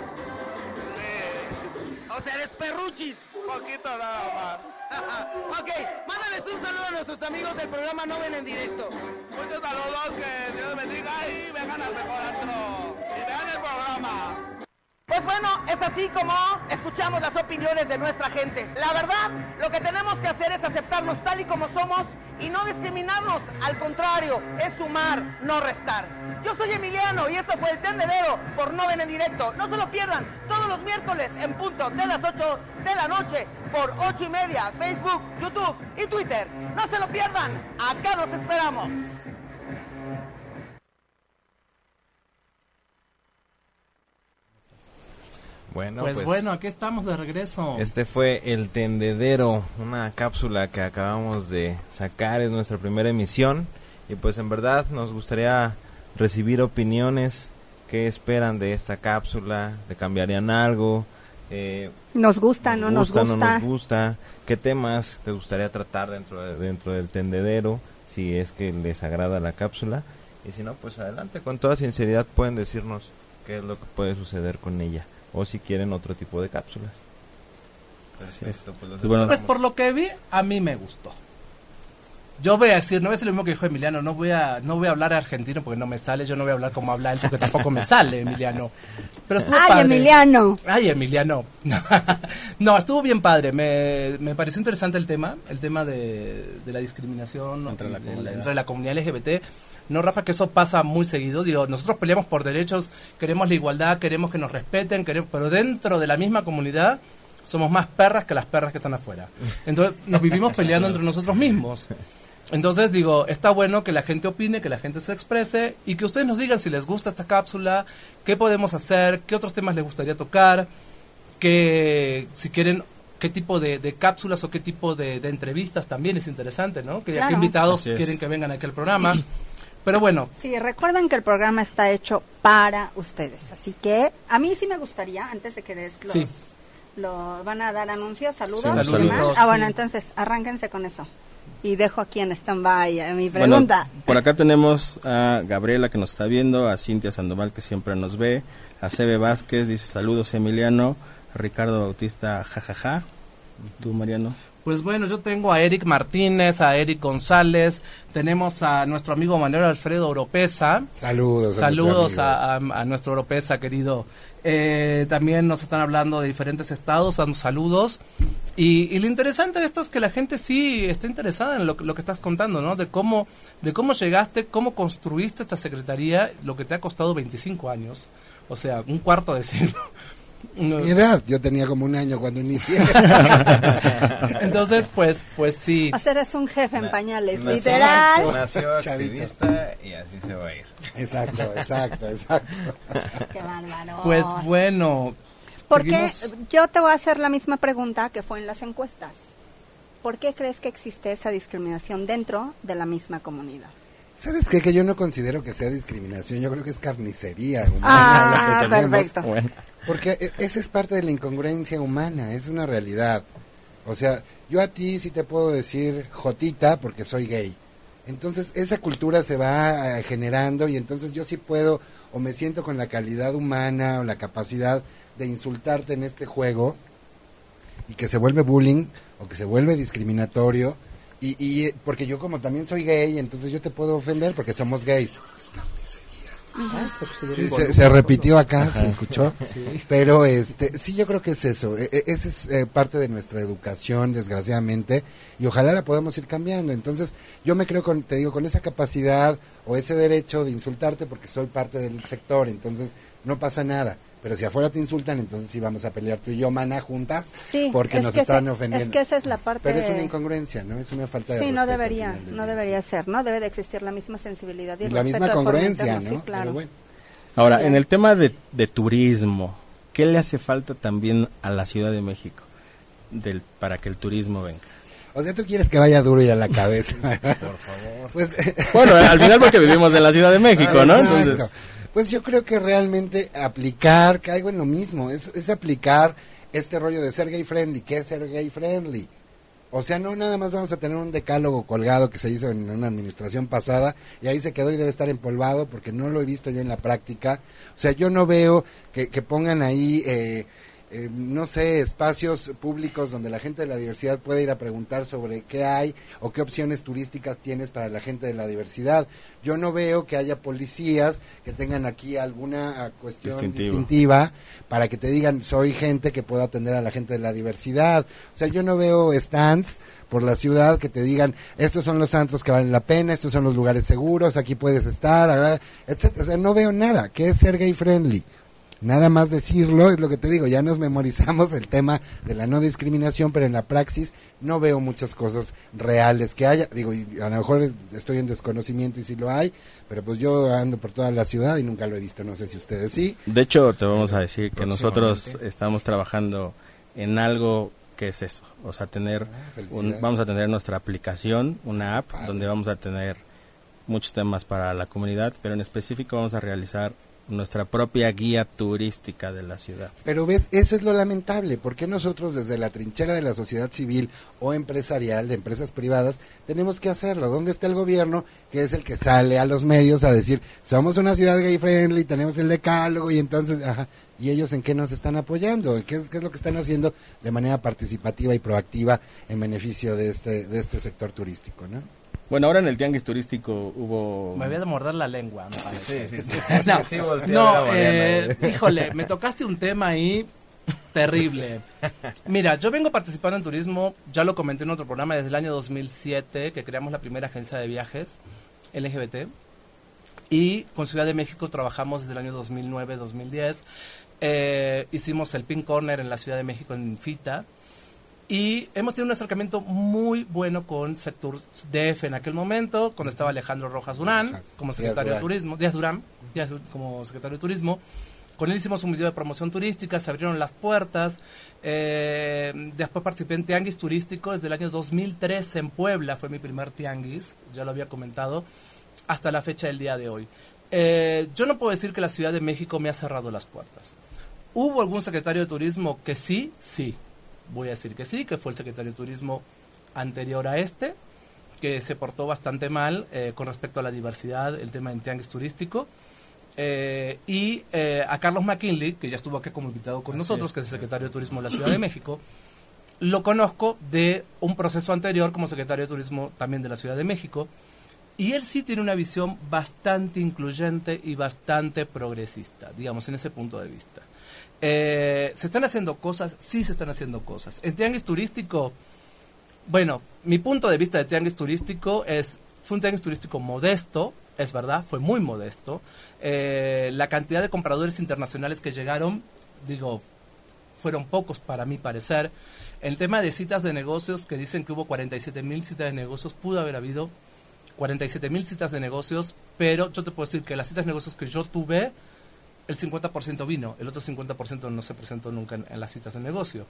Sí. O sea, eres perruchis. Poquito nada más. ok, mándales un saludo a nuestros amigos del programa No Ven en Directo. Muchos saludos, que Dios bendiga y vengan al mejor antro. Y vean el programa. Pues bueno, es así como escuchamos las opiniones de nuestra gente. La verdad, lo que tenemos que hacer es aceptarnos tal y como somos y no discriminarnos. Al contrario, es sumar, no restar. Yo soy Emiliano y esto fue el Tendedero por No Ven en Directo. No se lo pierdan todos los miércoles en punto de las 8 de la noche por 8 y media, Facebook, YouTube y Twitter. No se lo pierdan, acá nos esperamos. Bueno, pues, bueno, aquí estamos de regreso. Este fue El Tendedero, una cápsula que acabamos de sacar, es nuestra primera emisión. Y pues en verdad nos gustaría recibir opiniones, qué esperan de esta cápsula, le cambiarían algo. Eh, Nos gusta, no nos no gusta. nos gusta, qué temas te gustaría tratar dentro, de- dentro del tendedero, si es que les agrada la cápsula. Y si no, pues adelante, con toda sinceridad pueden decirnos qué es lo que puede suceder con ella. O si quieren otro tipo de cápsulas. Perfecto, pues los Y bueno, Pues por lo que vi, a mí me gustó. Yo voy a decir, no voy a decir lo mismo que dijo Emiliano, no voy a, no voy a hablar argentino porque no me sale, yo no voy a hablar como habla él porque tampoco me sale, Emiliano. Pero estuvo Ay, padre. Emiliano. Ay, Emiliano. no, estuvo bien padre. Me, me pareció interesante el tema, el tema de, de la discriminación Entre la comunidad. entre la comunidad LGBT. No, Rafa, que eso pasa muy seguido. Digo, nosotros peleamos por derechos, queremos la igualdad, queremos que nos respeten, queremos, pero dentro de la misma comunidad somos más perras que las perras que están afuera. Entonces nos vivimos peleando entre nosotros mismos. Entonces digo, está bueno que la gente opine, que la gente se exprese y que ustedes nos digan si les gusta esta cápsula, qué podemos hacer, qué otros temas les gustaría tocar, que si quieren qué tipo de, de cápsulas o qué tipo de, de entrevistas también es interesante, ¿no? Que, Claro. qué invitados quieren que vengan aquí al programa. Pero bueno, Sí, recuerden que el programa está hecho para ustedes. Así que a mí sí me gustaría, antes de que des los, Sí. van a dar anuncios, saludos. Sí, y demás. Ah, bueno, sí. entonces arránquense con eso. Y dejo aquí en stand-by a mi Bueno, pregunta. por acá tenemos a Gabriela que nos está viendo, a Cintia Sandoval que siempre nos ve, a Sebe Vázquez, dice saludos Emiliano, a Ricardo Bautista, jajaja. ¿Tú, Mariano? Pues bueno, yo tengo a Eric Martínez, a Eric González, tenemos a nuestro amigo Manuel Alfredo Oropesa. Saludos. Saludos a, a- a nuestro Oropesa, querido. Eh, también nos están hablando de diferentes estados, dando saludos. Y, y lo interesante de esto es que la gente sí está interesada en lo, que- lo que estás contando, ¿no? De cómo, de cómo llegaste, cómo construiste esta secretaría, lo que te ha costado 25 años. O sea, un cuarto de siglo. Mi edad, yo tenía como un año cuando inicié. Entonces, pues, pues sí. O sea, eres un jefe en pañales, Nació- literal. Nació Chavito. activista y así se va a ir. exacto, exacto, exacto. Qué bárbaro. Pues bueno. Porque seguimos- yo te voy a hacer la misma pregunta que fue en las encuestas. ¿Por qué crees que existe esa discriminación dentro de la misma comunidad? ¿Sabes qué? Que yo no considero que sea discriminación, yo creo que es carnicería humana Ah, lo que tenemos. perfecto. Bueno, Porque e- esa es parte de la incongruencia humana, es una realidad. O sea, yo a ti sí te puedo decir jotita porque soy gay. Entonces esa cultura se va eh, generando y entonces yo sí puedo o me siento con la calidad humana o la capacidad de insultarte en este juego y que se vuelve bullying o que se vuelve discriminatorio y, y eh, porque yo como también soy gay entonces yo te puedo ofender porque somos gays. Sí, se, se repitió acá, se escuchó. Pero este, sí, yo creo que es eso. E- e- Esa es eh, parte de nuestra educación, desgraciadamente, y ojalá la podamos ir cambiando. Entonces, yo me creo con, te digo, con esa capacidad o ese derecho de insultarte porque soy parte del sector, entonces no pasa nada. Pero si afuera te insultan, entonces sí vamos a pelear tú y yo, mana, juntas, Sí, porque es nos que están ese- ofendiendo. Es que esa es la parte. Pero es una incongruencia, ¿no? Es una falta de Sí, no debería, del no día, debería sí. ser, ¿no? Debe de existir la misma sensibilidad y, Y la misma de congruencia, ¿no? Sí, claro. Pero bueno. ahora, en el tema de, de turismo, ¿qué le hace falta también a la Ciudad de México del, para que el turismo venga? O sea, tú quieres que vaya duro y a la cabeza. Por favor. Pues, Bueno, al final porque vivimos en la Ciudad de México, ¿no? Exacto. Entonces, Pues yo creo que realmente aplicar, caigo en lo mismo, es, es aplicar este rollo de ser gay friendly. ¿Qué es ser gay friendly? O sea, no nada más vamos a tener un decálogo colgado que se hizo en una administración pasada y ahí se quedó y debe estar empolvado porque no lo he visto yo en la práctica. O sea, yo no veo que, que pongan ahí eh, eh, no sé, espacios públicos donde la gente de la diversidad puede ir a preguntar sobre qué hay o qué opciones turísticas tienes para la gente de la diversidad. Yo no veo que haya policías que tengan aquí alguna cuestión Distintivo. distintiva para que te digan, soy gente que puedo atender a la gente de la diversidad. O sea, yo no veo stands por la ciudad que te digan, estos son los antros que valen la pena, estos son los lugares seguros, aquí puedes estar, etcétera. O sea, no veo nada. ¿Qué es ser gay friendly? Nada más decirlo, es lo que te digo, ya nos memorizamos el tema de la no discriminación, pero en la praxis no veo muchas cosas reales que haya. Digo, y a lo mejor estoy en desconocimiento y si lo hay, pero pues yo ando por toda la ciudad y nunca lo he visto, no sé si ustedes sí. De hecho, te vamos a decir que nosotros estamos trabajando en algo que es eso, o sea, tener un, felicidades. vamos a tener nuestra aplicación, una app donde vamos a tener muchos temas para la comunidad, pero en específico vamos a realizar nuestra propia guía turística de la ciudad. Pero ves, eso es lo lamentable. ¿Por qué nosotros desde la trinchera de la sociedad civil o empresarial, de empresas privadas, tenemos que hacerlo? ¿Dónde está el gobierno que es el que sale a los medios a decir, somos una ciudad gay friendly, tenemos el decálogo y entonces, ajá, ¿y ellos en qué nos están apoyando? ¿Qué, qué es lo que están haciendo de manera participativa y proactiva en beneficio de este, de este sector turístico, no? Bueno, ahora en el tianguis turístico hubo... Me voy a morder la lengua, me parece. Sí, sí, sí. no, Sí, eh, eh. híjole, me tocaste un tema ahí terrible. Mira, yo vengo participando en turismo, ya lo comenté en otro programa, desde el año 2007, que creamos la primera agencia de viajes LGBT. Y con Ciudad de México trabajamos desde el año 2009-2010. Eh, hicimos el Pink Corner en la Ciudad de México en Fita. Y hemos tenido un acercamiento muy bueno con Sector DF en aquel momento, cuando estaba Alejandro Rojas Durán Exacto. como Díaz secretario de Durán. Turismo, Díaz Durán, Díaz como secretario de Turismo. Con él hicimos un video de promoción turística, se abrieron las puertas. eh, después participé en Tianguis Turístico desde el año 2013 en Puebla, fue mi primer Tianguis, ya lo había comentado, hasta la fecha del día de hoy. Eh, yo no puedo decir que la Ciudad de México me ha cerrado las puertas. ¿Hubo algún secretario de turismo que sí? Sí. Voy a decir que sí, que fue el secretario de turismo anterior a este, que se portó bastante mal eh, con respecto a la diversidad, el tema en tianguis turístico. Eh, y eh, a Carlos McKinley, que ya estuvo aquí como invitado con nosotros, que es el secretario de Turismo de la Ciudad de México, lo conozco de un proceso anterior como secretario de Turismo también de la Ciudad de México. Y él sí tiene una visión bastante incluyente y bastante progresista, digamos, en ese punto de vista. Eh, ¿Se están haciendo cosas? Sí, se están haciendo cosas. En Tianguis Turístico, bueno, mi punto de vista de Tianguis Turístico es, fue un Tianguis Turístico modesto, es verdad, fue muy modesto. Eh, la cantidad de compradores internacionales que llegaron, digo, fueron pocos para mi parecer. El tema de citas de negocios, que dicen que hubo 47 mil citas de negocios, pudo haber habido 47 mil citas de negocios, pero yo te puedo decir que las citas de negocios que yo tuve, el 50% vino, el otro 50% no se presentó nunca en, las citas de negocio.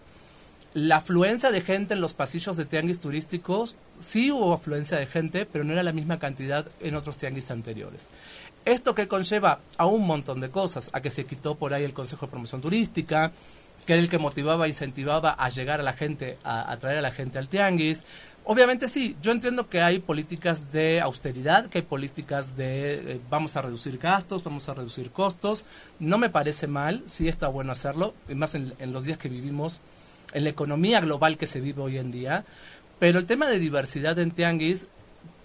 La afluencia de gente en los pasillos de tianguis turísticos, sí hubo afluencia de gente, pero no era la misma cantidad en otros tianguis anteriores. Esto que conlleva a un montón de cosas, a que se quitó por ahí el Consejo de Promoción Turística, que era el que motivaba e incentivaba a llegar a la gente, a atraer a la gente al tianguis. Obviamente sí, yo entiendo que hay políticas de austeridad, que hay políticas de eh, vamos a reducir gastos, vamos a reducir costos. No me parece mal, sí está bueno hacerlo, más en, en los días que vivimos, en la economía global que se vive hoy en día. Pero el tema de diversidad en Tianguis,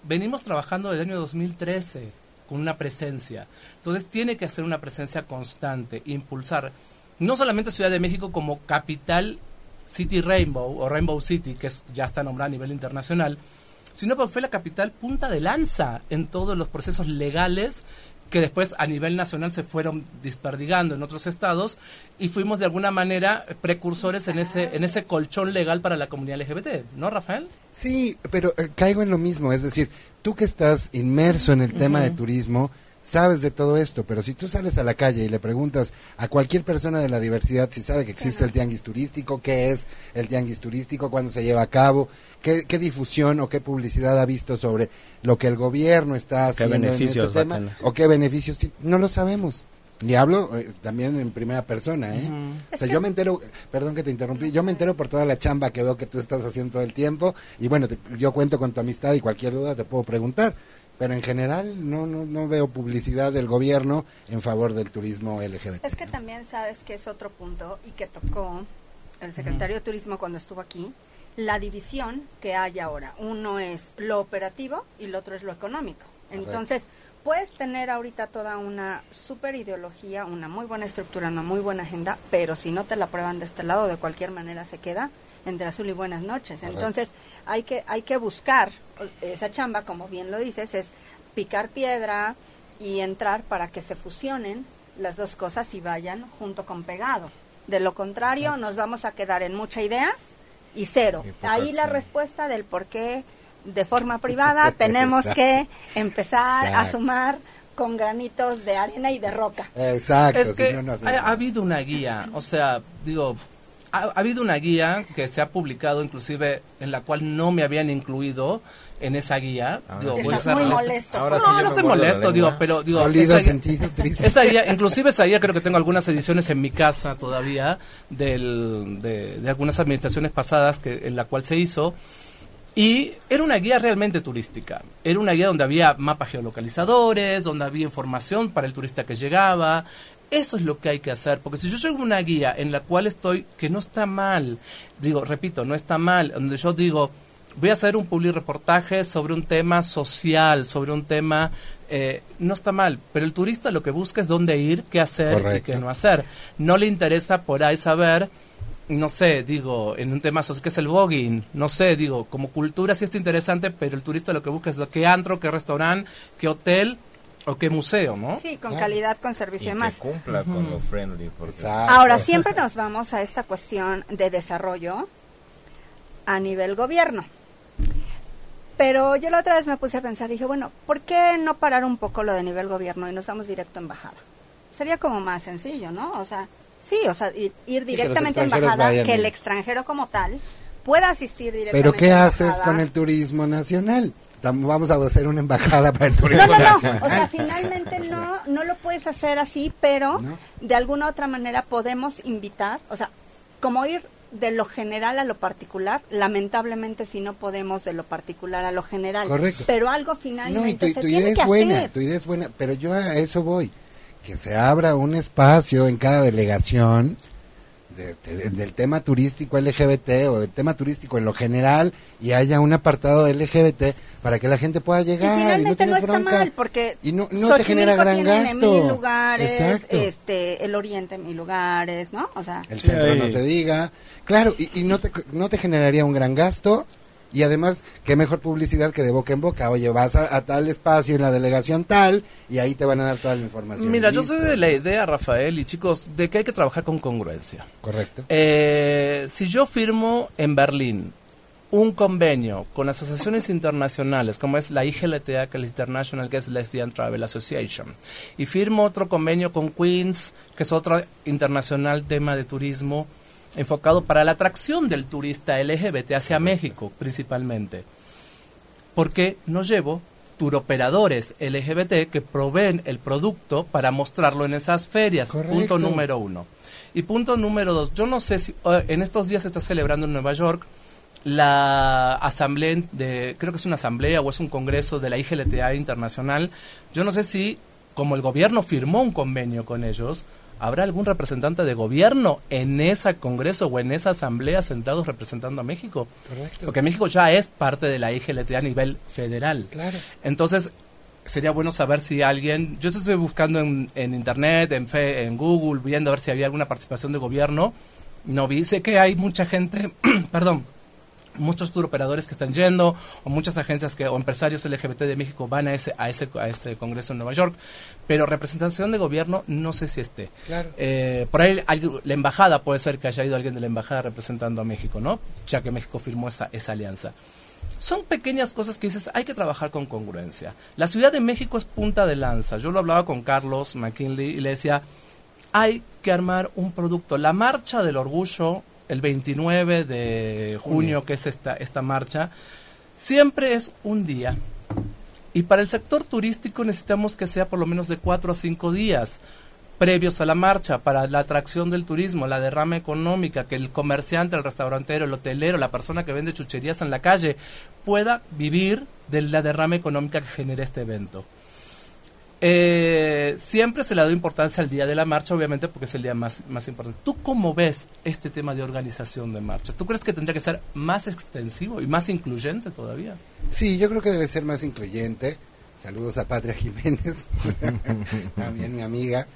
venimos trabajando desde el año 2013 con una presencia. Entonces tiene que hacer una presencia constante, impulsar no solamente Ciudad de México como capital City Rainbow o Rainbow City, que es, ya está nombrada a nivel internacional, sino porque fue la capital punta de lanza en todos los procesos legales que después a nivel nacional se fueron desperdigando en otros estados y fuimos de alguna manera precursores en ese en ese colchón legal para la comunidad LGBT, ¿no, Rafael? Sí, pero eh, caigo en lo mismo, es decir, tú que estás inmerso en el tema de turismo, sabes de todo esto, pero si tú sales a la calle y le preguntas a cualquier persona de la diversidad si sabe que existe el tianguis turístico, qué es el tianguis turístico, cuándo se lleva a cabo, qué, qué difusión o qué publicidad ha visto sobre lo que el gobierno está haciendo en este tema, o qué beneficios tiene, no lo sabemos. Y hablo eh, también en primera persona, ¿eh? O sea, yo me entero, perdón que te interrumpí, yo me entero por toda la chamba que veo que tú estás haciendo todo el tiempo y bueno, te- yo cuento con tu amistad y cualquier duda te puedo preguntar. Pero en general no, no, no veo publicidad del gobierno en favor del turismo LGBT. Es que también sabes que es otro punto y que tocó el secretario de Turismo cuando estuvo aquí, la división que hay ahora. Uno es lo operativo y el otro es lo económico. Entonces, puedes tener ahorita toda una super ideología, una muy buena estructura, una muy buena agenda, pero si no te la prueban de este lado, de cualquier manera se queda entre azul y buenas noches. Entonces, hay que, hay que buscar esa chamba, como bien lo dices, es picar piedra y entrar para que se fusionen las dos cosas y vayan junto con pegado. De lo contrario, nos vamos a quedar en mucha idea y cero. Ahí la respuesta del por qué de forma privada tenemos que empezar a sumar con granitos de arena y de roca. Exacto. Es que ha, habido una guía, o sea, digo, ha, habido una guía que se ha publicado inclusive en la cual no me habían incluido en esa guía. digo, muy molesto. no, no estoy molesto, digo, pero digo, esa, guía, inclusive esa guía creo que tengo algunas ediciones en mi casa todavía del, de, de algunas administraciones pasadas que en la cual se hizo y era una guía realmente turística. Era una guía donde había mapas geolocalizadores, donde había información para el turista que llegaba. Eso es lo que hay que hacer, porque si yo llego a una guía en la cual estoy, que no está mal, digo, repito, no está mal, donde yo digo, voy a hacer un public reportaje sobre un tema social, sobre un tema, eh, no está mal, pero el turista lo que busca es dónde ir, qué hacer y qué no hacer. No le interesa por ahí saber no sé, digo, en un tema social que es el voguing, no sé, digo, como cultura sí está interesante, pero el turista lo que busca es qué antro, qué restaurante, qué hotel o qué museo, ¿no? Sí, con calidad, con servicio y, demás. Que cumpla con lo friendly. Ahora, siempre nos vamos a esta cuestión de desarrollo a nivel gobierno. Pero yo la otra vez me puse a pensar, dije, bueno, ¿por qué no parar un poco lo de nivel gobierno y nos vamos directo a embajada? Sería como más sencillo, ¿no? O sea, Sí, o sea, ir, directamente a embajada, que el extranjero como tal pueda asistir directamente. Pero ¿qué haces con el turismo nacional? Vamos a hacer una embajada para el turismo no, no, nacional. No. O sea, finalmente no, no lo puedes hacer así, pero de alguna otra manera podemos invitar, o sea, como ir de lo general a lo particular, lamentablemente si no podemos de lo particular a lo general. Correcto. Pero algo finalmente no, y tu, idea es buena, tu idea es buena, pero yo a eso voy que se abra un espacio en cada delegación del tema turístico LGBT o del tema turístico en lo general y haya un apartado LGBT para que la gente pueda llegar y, no tienes bronca. porque y no, te genera gran gasto mil lugares este el oriente en mil lugares no o sea el centro no se diga. Claro y, y no te no te generaría un gran gasto y además, qué mejor publicidad que de boca en boca. Oye, vas a, tal espacio en la delegación tal y ahí te van a dar toda la información. Mira, yo soy de la idea, Rafael y chicos, de que hay que trabajar con congruencia. Correcto. Eh, si yo firmo en Berlín un convenio con asociaciones internacionales como es la IGLTA, que es la International Guest Lesbian Travel Association, y firmo otro convenio con Queens, que es otro internacional tema de turismo, enfocado para la atracción del turista LGBT hacia México principalmente. Porque no llevo turoperadores LGBT que proveen el producto para mostrarlo en esas ferias. Punto número uno. Y punto número dos, yo no sé si eh, en estos días se está celebrando en Nueva York la asamblea de, creo que es una asamblea o es un congreso de la IGLTA internacional. Yo no sé si, como el gobierno firmó un convenio con ellos, ¿habrá algún representante de gobierno en ese congreso o en esa asamblea sentados representando a México? Correcto. Porque México ya es parte de la IGLT a nivel federal. Claro. Entonces, sería bueno saber si alguien, yo estoy buscando en, internet, en, fe, en Google, viendo a ver si había alguna participación de gobierno. No vi, sé que hay mucha gente, perdón, muchos tour operadores que están yendo o muchas agencias que o empresarios LGBT de México van a ese a ese a ese congreso en Nueva York pero representación de gobierno no sé si esté claro. Eh, por ahí la embajada puede ser que haya ido alguien de la embajada representando a México no ya que México firmó esa esa alianza son pequeñas cosas que dices, hay que trabajar con congruencia. La Ciudad de México es punta de lanza. Yo lo hablaba con Carlos McKinley y le decía, hay que armar un producto. La marcha del orgullo el 29 de junio, que es esta, esta marcha, siempre es un día. Y para el sector turístico necesitamos que sea por lo menos de cuatro a cinco días. previos a la marcha para la atracción del turismo, la derrama económica, que el comerciante, el restaurantero, el hotelero, la persona que vende chucherías en la calle pueda vivir de la derrama económica que genera este evento. Eh, siempre se le ha dado importancia al día de la marcha, obviamente, porque es el día más, más importante. ¿Tú cómo ves este tema de organización de marcha? ¿Tú crees que tendría que ser más extensivo y más incluyente todavía? Sí, yo creo que debe ser más incluyente. Saludos a Patria Jiménez, también mi amiga.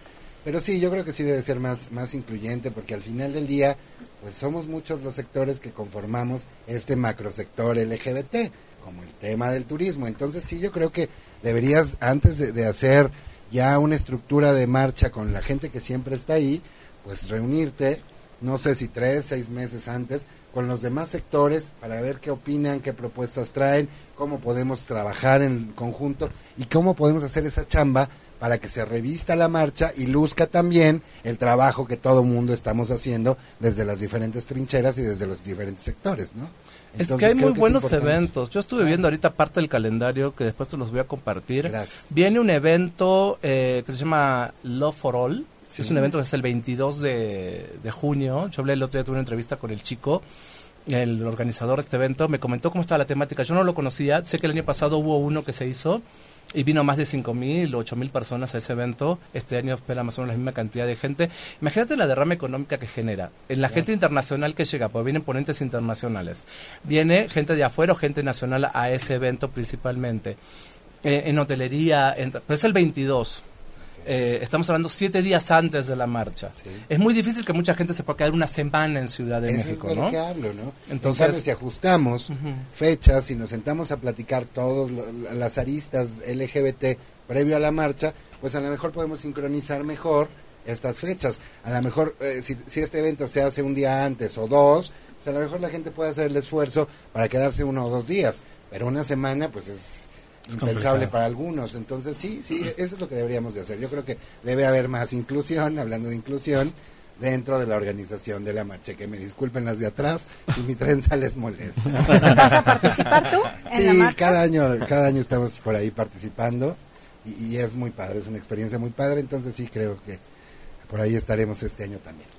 Pero sí, yo creo que sí debe ser más, más incluyente, porque al final del día, pues somos muchos los sectores que conformamos este macrosector LGBT, como el tema del turismo. Entonces sí, yo creo que deberías, antes de, hacer ya una estructura de marcha con la gente que siempre está ahí, pues reunirte, no sé si tres, seis meses antes, con los demás sectores para ver qué opinan, qué propuestas traen, cómo podemos trabajar en conjunto y cómo podemos hacer esa chamba para que se revista la marcha y luzca también el trabajo que todo mundo estamos haciendo desde las diferentes trincheras y desde los diferentes sectores, ¿no? Es que hay muy buenos eventos. Yo estuve viendo ahorita parte del calendario que después te los voy a compartir. Viene un evento eh, que se llama Love for All. Es un evento que es el 22 de, de junio. Yo hablé el otro día, tuve una entrevista con el chico el organizador de este evento, me comentó cómo estaba la temática. Yo no lo conocía, sé que el año pasado hubo uno que se hizo y vino más de 5.000 o 8.000 personas a ese evento. Este año espera más o menos la misma cantidad de gente. Imagínate la derrama económica que genera. En la gente internacional que llega, pues vienen ponentes internacionales. Viene gente de afuera o gente nacional a ese evento principalmente. Eh, en hotelería, pues es el 22 eh, estamos hablando siete días antes de la marcha. Es muy difícil que mucha gente se pueda quedar una semana en Ciudad de México, es ¿no? que hablo, ¿no? Entonces, si ajustamos fechas y nos sentamos a platicar todas las aristas LGBT previo a la marcha, pues a lo mejor podemos sincronizar mejor estas fechas. A lo mejor, eh, si, si, este evento se hace un día antes o dos, pues a lo mejor la gente puede hacer el esfuerzo para quedarse uno o dos días. Pero una semana, pues es impensable para algunos. Entonces, sí, sí, eso es lo que deberíamos de hacer. Yo creo que debe haber más inclusión, hablando de inclusión, dentro de la organización de la marcha. Que me disculpen las de atrás si mi trenza les molesta. ¿Vas a participar tú? sí, cada año, cada año estamos por ahí participando y, es muy padre, es una experiencia muy padre. Entonces, sí, creo que por ahí estaremos este año también.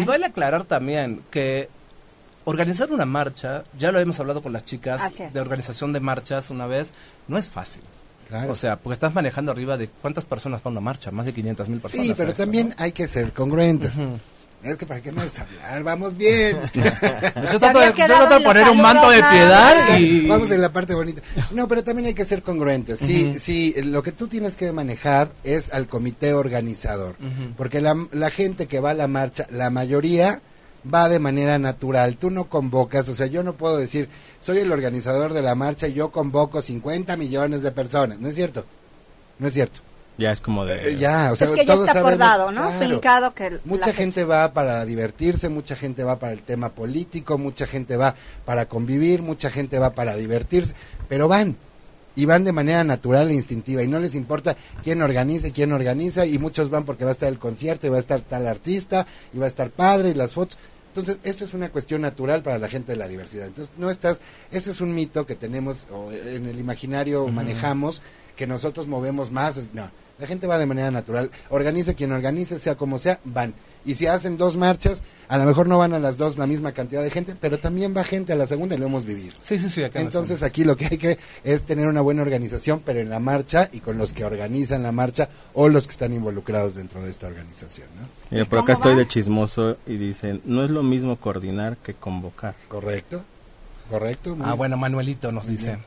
y vale aclarar también que organizar una marcha, ya lo hemos hablado con las chicas de organización de marchas una vez, no es fácil. O sea, porque estás manejando arriba de cuántas personas van a una marcha, más de 500 mil personas. Sí, pero también hay que ser congruentes. Es que para qué me vas a hablar, vamos bien. yo trato de, poner un manto de piedad y... Vamos en la parte bonita. No, pero también hay que ser congruentes. Sí, sí, lo que tú tienes que manejar es al comité organizador. Porque la, la gente que va a la marcha, la mayoría va de manera natural. Tú no convocas, o sea, yo no puedo decir, soy el organizador de la marcha y yo convoco 50 millones de personas. No es cierto. No es cierto. Ya es como de... Eh, ya, o sea, es que ya está acordado, ¿no? Fincado que... Mucha gente va para divertirse, mucha gente va para el tema político, mucha gente va para convivir, mucha gente va para divertirse, pero van. Y van de manera natural e instintiva y no les importa quién organiza y quién organiza y muchos van porque va a estar el concierto y va a estar tal artista y va a estar padre y las fotos entonces, esto es una cuestión natural para la gente de la diversidad. Entonces, no estás, ese es un mito que tenemos o en el imaginario manejamos, que nosotros movemos más. No, la gente va de manera natural. Organice quien organice, sea como sea, van. Y si hacen dos marchas, a lo mejor no van a las dos la misma cantidad de gente, pero también va gente a la segunda y lo hemos vivido. Sí, sí, sí. Entonces aquí lo que hay que es tener una buena organización, pero en la marcha y con los que organizan la marcha o los que están involucrados dentro de esta organización. ¿no? por acá estoy de chismoso y dicen, no es lo mismo coordinar que convocar. Correcto, correcto. ah, bueno, Manuelito nos dice.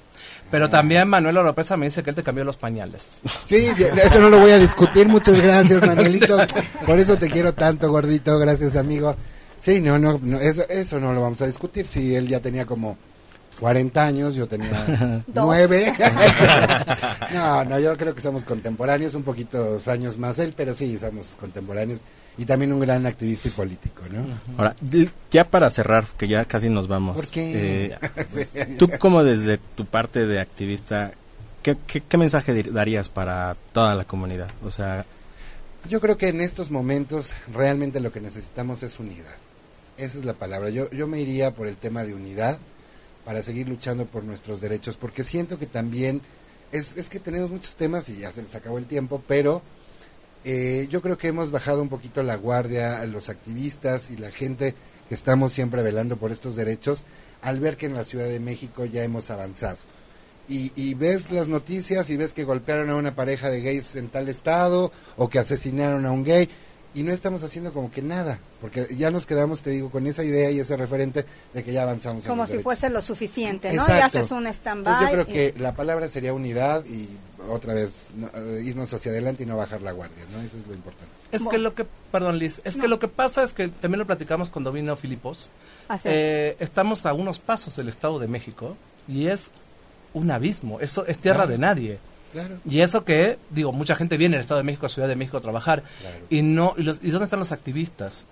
Pero también Manuel Oropesa me dice que él te cambió los pañales. Sí, eso no lo voy a discutir. Muchas gracias, Manuelito. Por eso te quiero tanto, gordito. Gracias, amigo. Sí, no, no, eso, eso no lo vamos a discutir. Si él ya tenía como 40 años, yo tenía 9. no, no, yo creo que somos contemporáneos, un poquito años más él, pero sí, somos contemporáneos y también un gran activista y político, ¿no? Ahora, ya para cerrar, que ya casi nos vamos. ¿Por qué? Eh, tú como desde tu parte de activista, ¿qué, qué, mensaje darías para toda la comunidad? O sea... Yo creo que en estos momentos realmente lo que necesitamos es unidad. Esa es la palabra. Yo, yo me iría por el tema de unidad para seguir luchando por nuestros derechos, porque siento que también es, es que tenemos muchos temas y ya se les acabó el tiempo, pero Eh, yo creo que hemos bajado un poquito la guardia a los activistas y la gente que estamos siempre velando por estos derechos al ver que en la Ciudad de México ya hemos avanzado. Y, y, ves las noticias y ves que golpearon a una pareja de gays en tal estado o que asesinaron a un gay y no estamos haciendo como que nada, porque ya nos quedamos, te digo, con esa idea y ese referente de que ya avanzamos. Como en si los fuese lo suficiente, ¿no? Exacto. Y haces un stand-by. Yo creo y- que la palabra sería unidad y otra vez no, eh, irnos hacia adelante y no bajar la guardia, ¿no? Eso es lo importante. Es Bueno. que lo que, perdón Liz, es que lo que pasa es que también lo platicamos cuando vino Filipos. Así es. Eh, estamos a unos pasos del Estado de México y es un abismo, eso es tierra Claro. de nadie. Claro. Y eso que, digo, mucha gente viene del Estado de México a Ciudad de México a trabajar. Claro. Y no y, los, ¿y dónde están los activistas?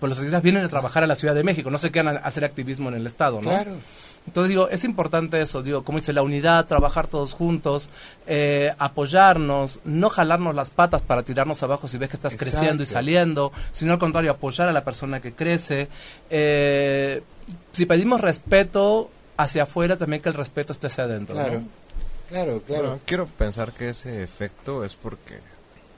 Pues los activistas vienen a trabajar a la Ciudad de México, no se quedan a hacer activismo en el Estado, ¿no? Claro. Entonces digo, es importante eso, digo, como dice, la unidad, trabajar todos juntos, eh, apoyarnos, no jalarnos las patas para tirarnos abajo si ves que estás Exacto. creciendo y saliendo, sino al contrario, apoyar a la persona que crece. Eh, si pedimos respeto hacia afuera, también que el respeto esté hacia adentro. Claro. ¿no? Claro, claro. Bueno, quiero pensar que ese efecto es porque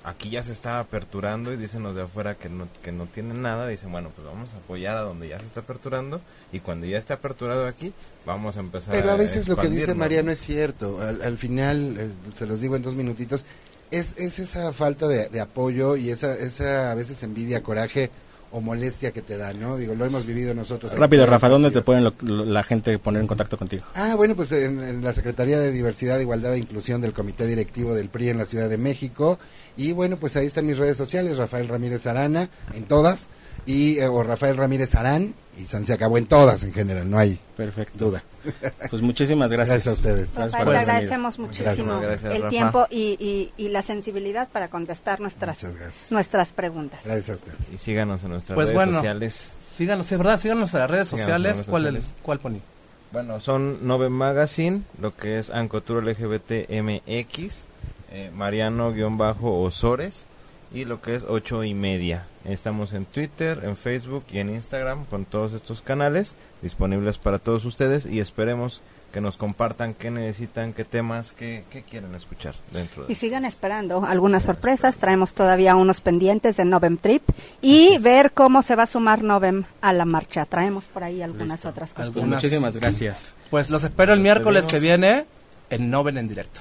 aquí ya se está aperturando y dicen los de afuera que no, que no tienen nada, dicen, bueno, pues vamos a apoyar a donde ya se está aperturando y cuando ya esté aperturado aquí, vamos a empezar Pero a veces lo que dice expandirnos, María ¿no? no es cierto. Al, al final, eh, se los digo en dos minutitos, es, es esa falta de, de apoyo y esa, esa a veces envidia, coraje o molestia que te da, ¿no? Digo, lo hemos vivido nosotros. Rápido, Rafa, ¿dónde te pueden lo- lo- la gente poner en contacto contigo? Ah, bueno, pues en, en la Secretaría de Diversidad, Igualdad e Inclusión del Comité Directivo del PRI en la Ciudad de México. Y bueno, pues ahí están mis redes sociales, Rafael Ramírez Arana, en todas. Y, eh, o Rafael Ramírez Arán, y San se acabó en todas en general, no hay Perfecto. duda. Pues muchísimas gracias. Gracias a ustedes. Gracias Rafael, por haber venido. agradecemos muchísimo Gracias, gracias, el Rafa. tiempo y, y, y la sensibilidad para contestar nuestras, gracias. nuestras preguntas. Gracias a ustedes. Y síganos en nuestras Pues redes bueno. sociales. Síganos, es verdad, síganos en las redes Síganos en las sociales. redes ¿Cuál, sociales. ¿Cuál poní? Bueno, son Nove Magazine, lo que es Ancotur LGBT MX, eh, Mariano-Osores y lo que es ocho y media. Estamos en Twitter, en Facebook y en Instagram con todos estos canales disponibles para todos ustedes y esperemos que nos compartan qué necesitan, qué temas, qué, qué quieren escuchar dentro de Y sigan esperando algunas sorpresas. Traemos todavía unos pendientes de Novem Trip y ver cómo se va a sumar Novem a la marcha. Traemos por ahí algunas otras cosas. Muchísimas gracias. Pues los espero el miércoles que viene en Noven en directo.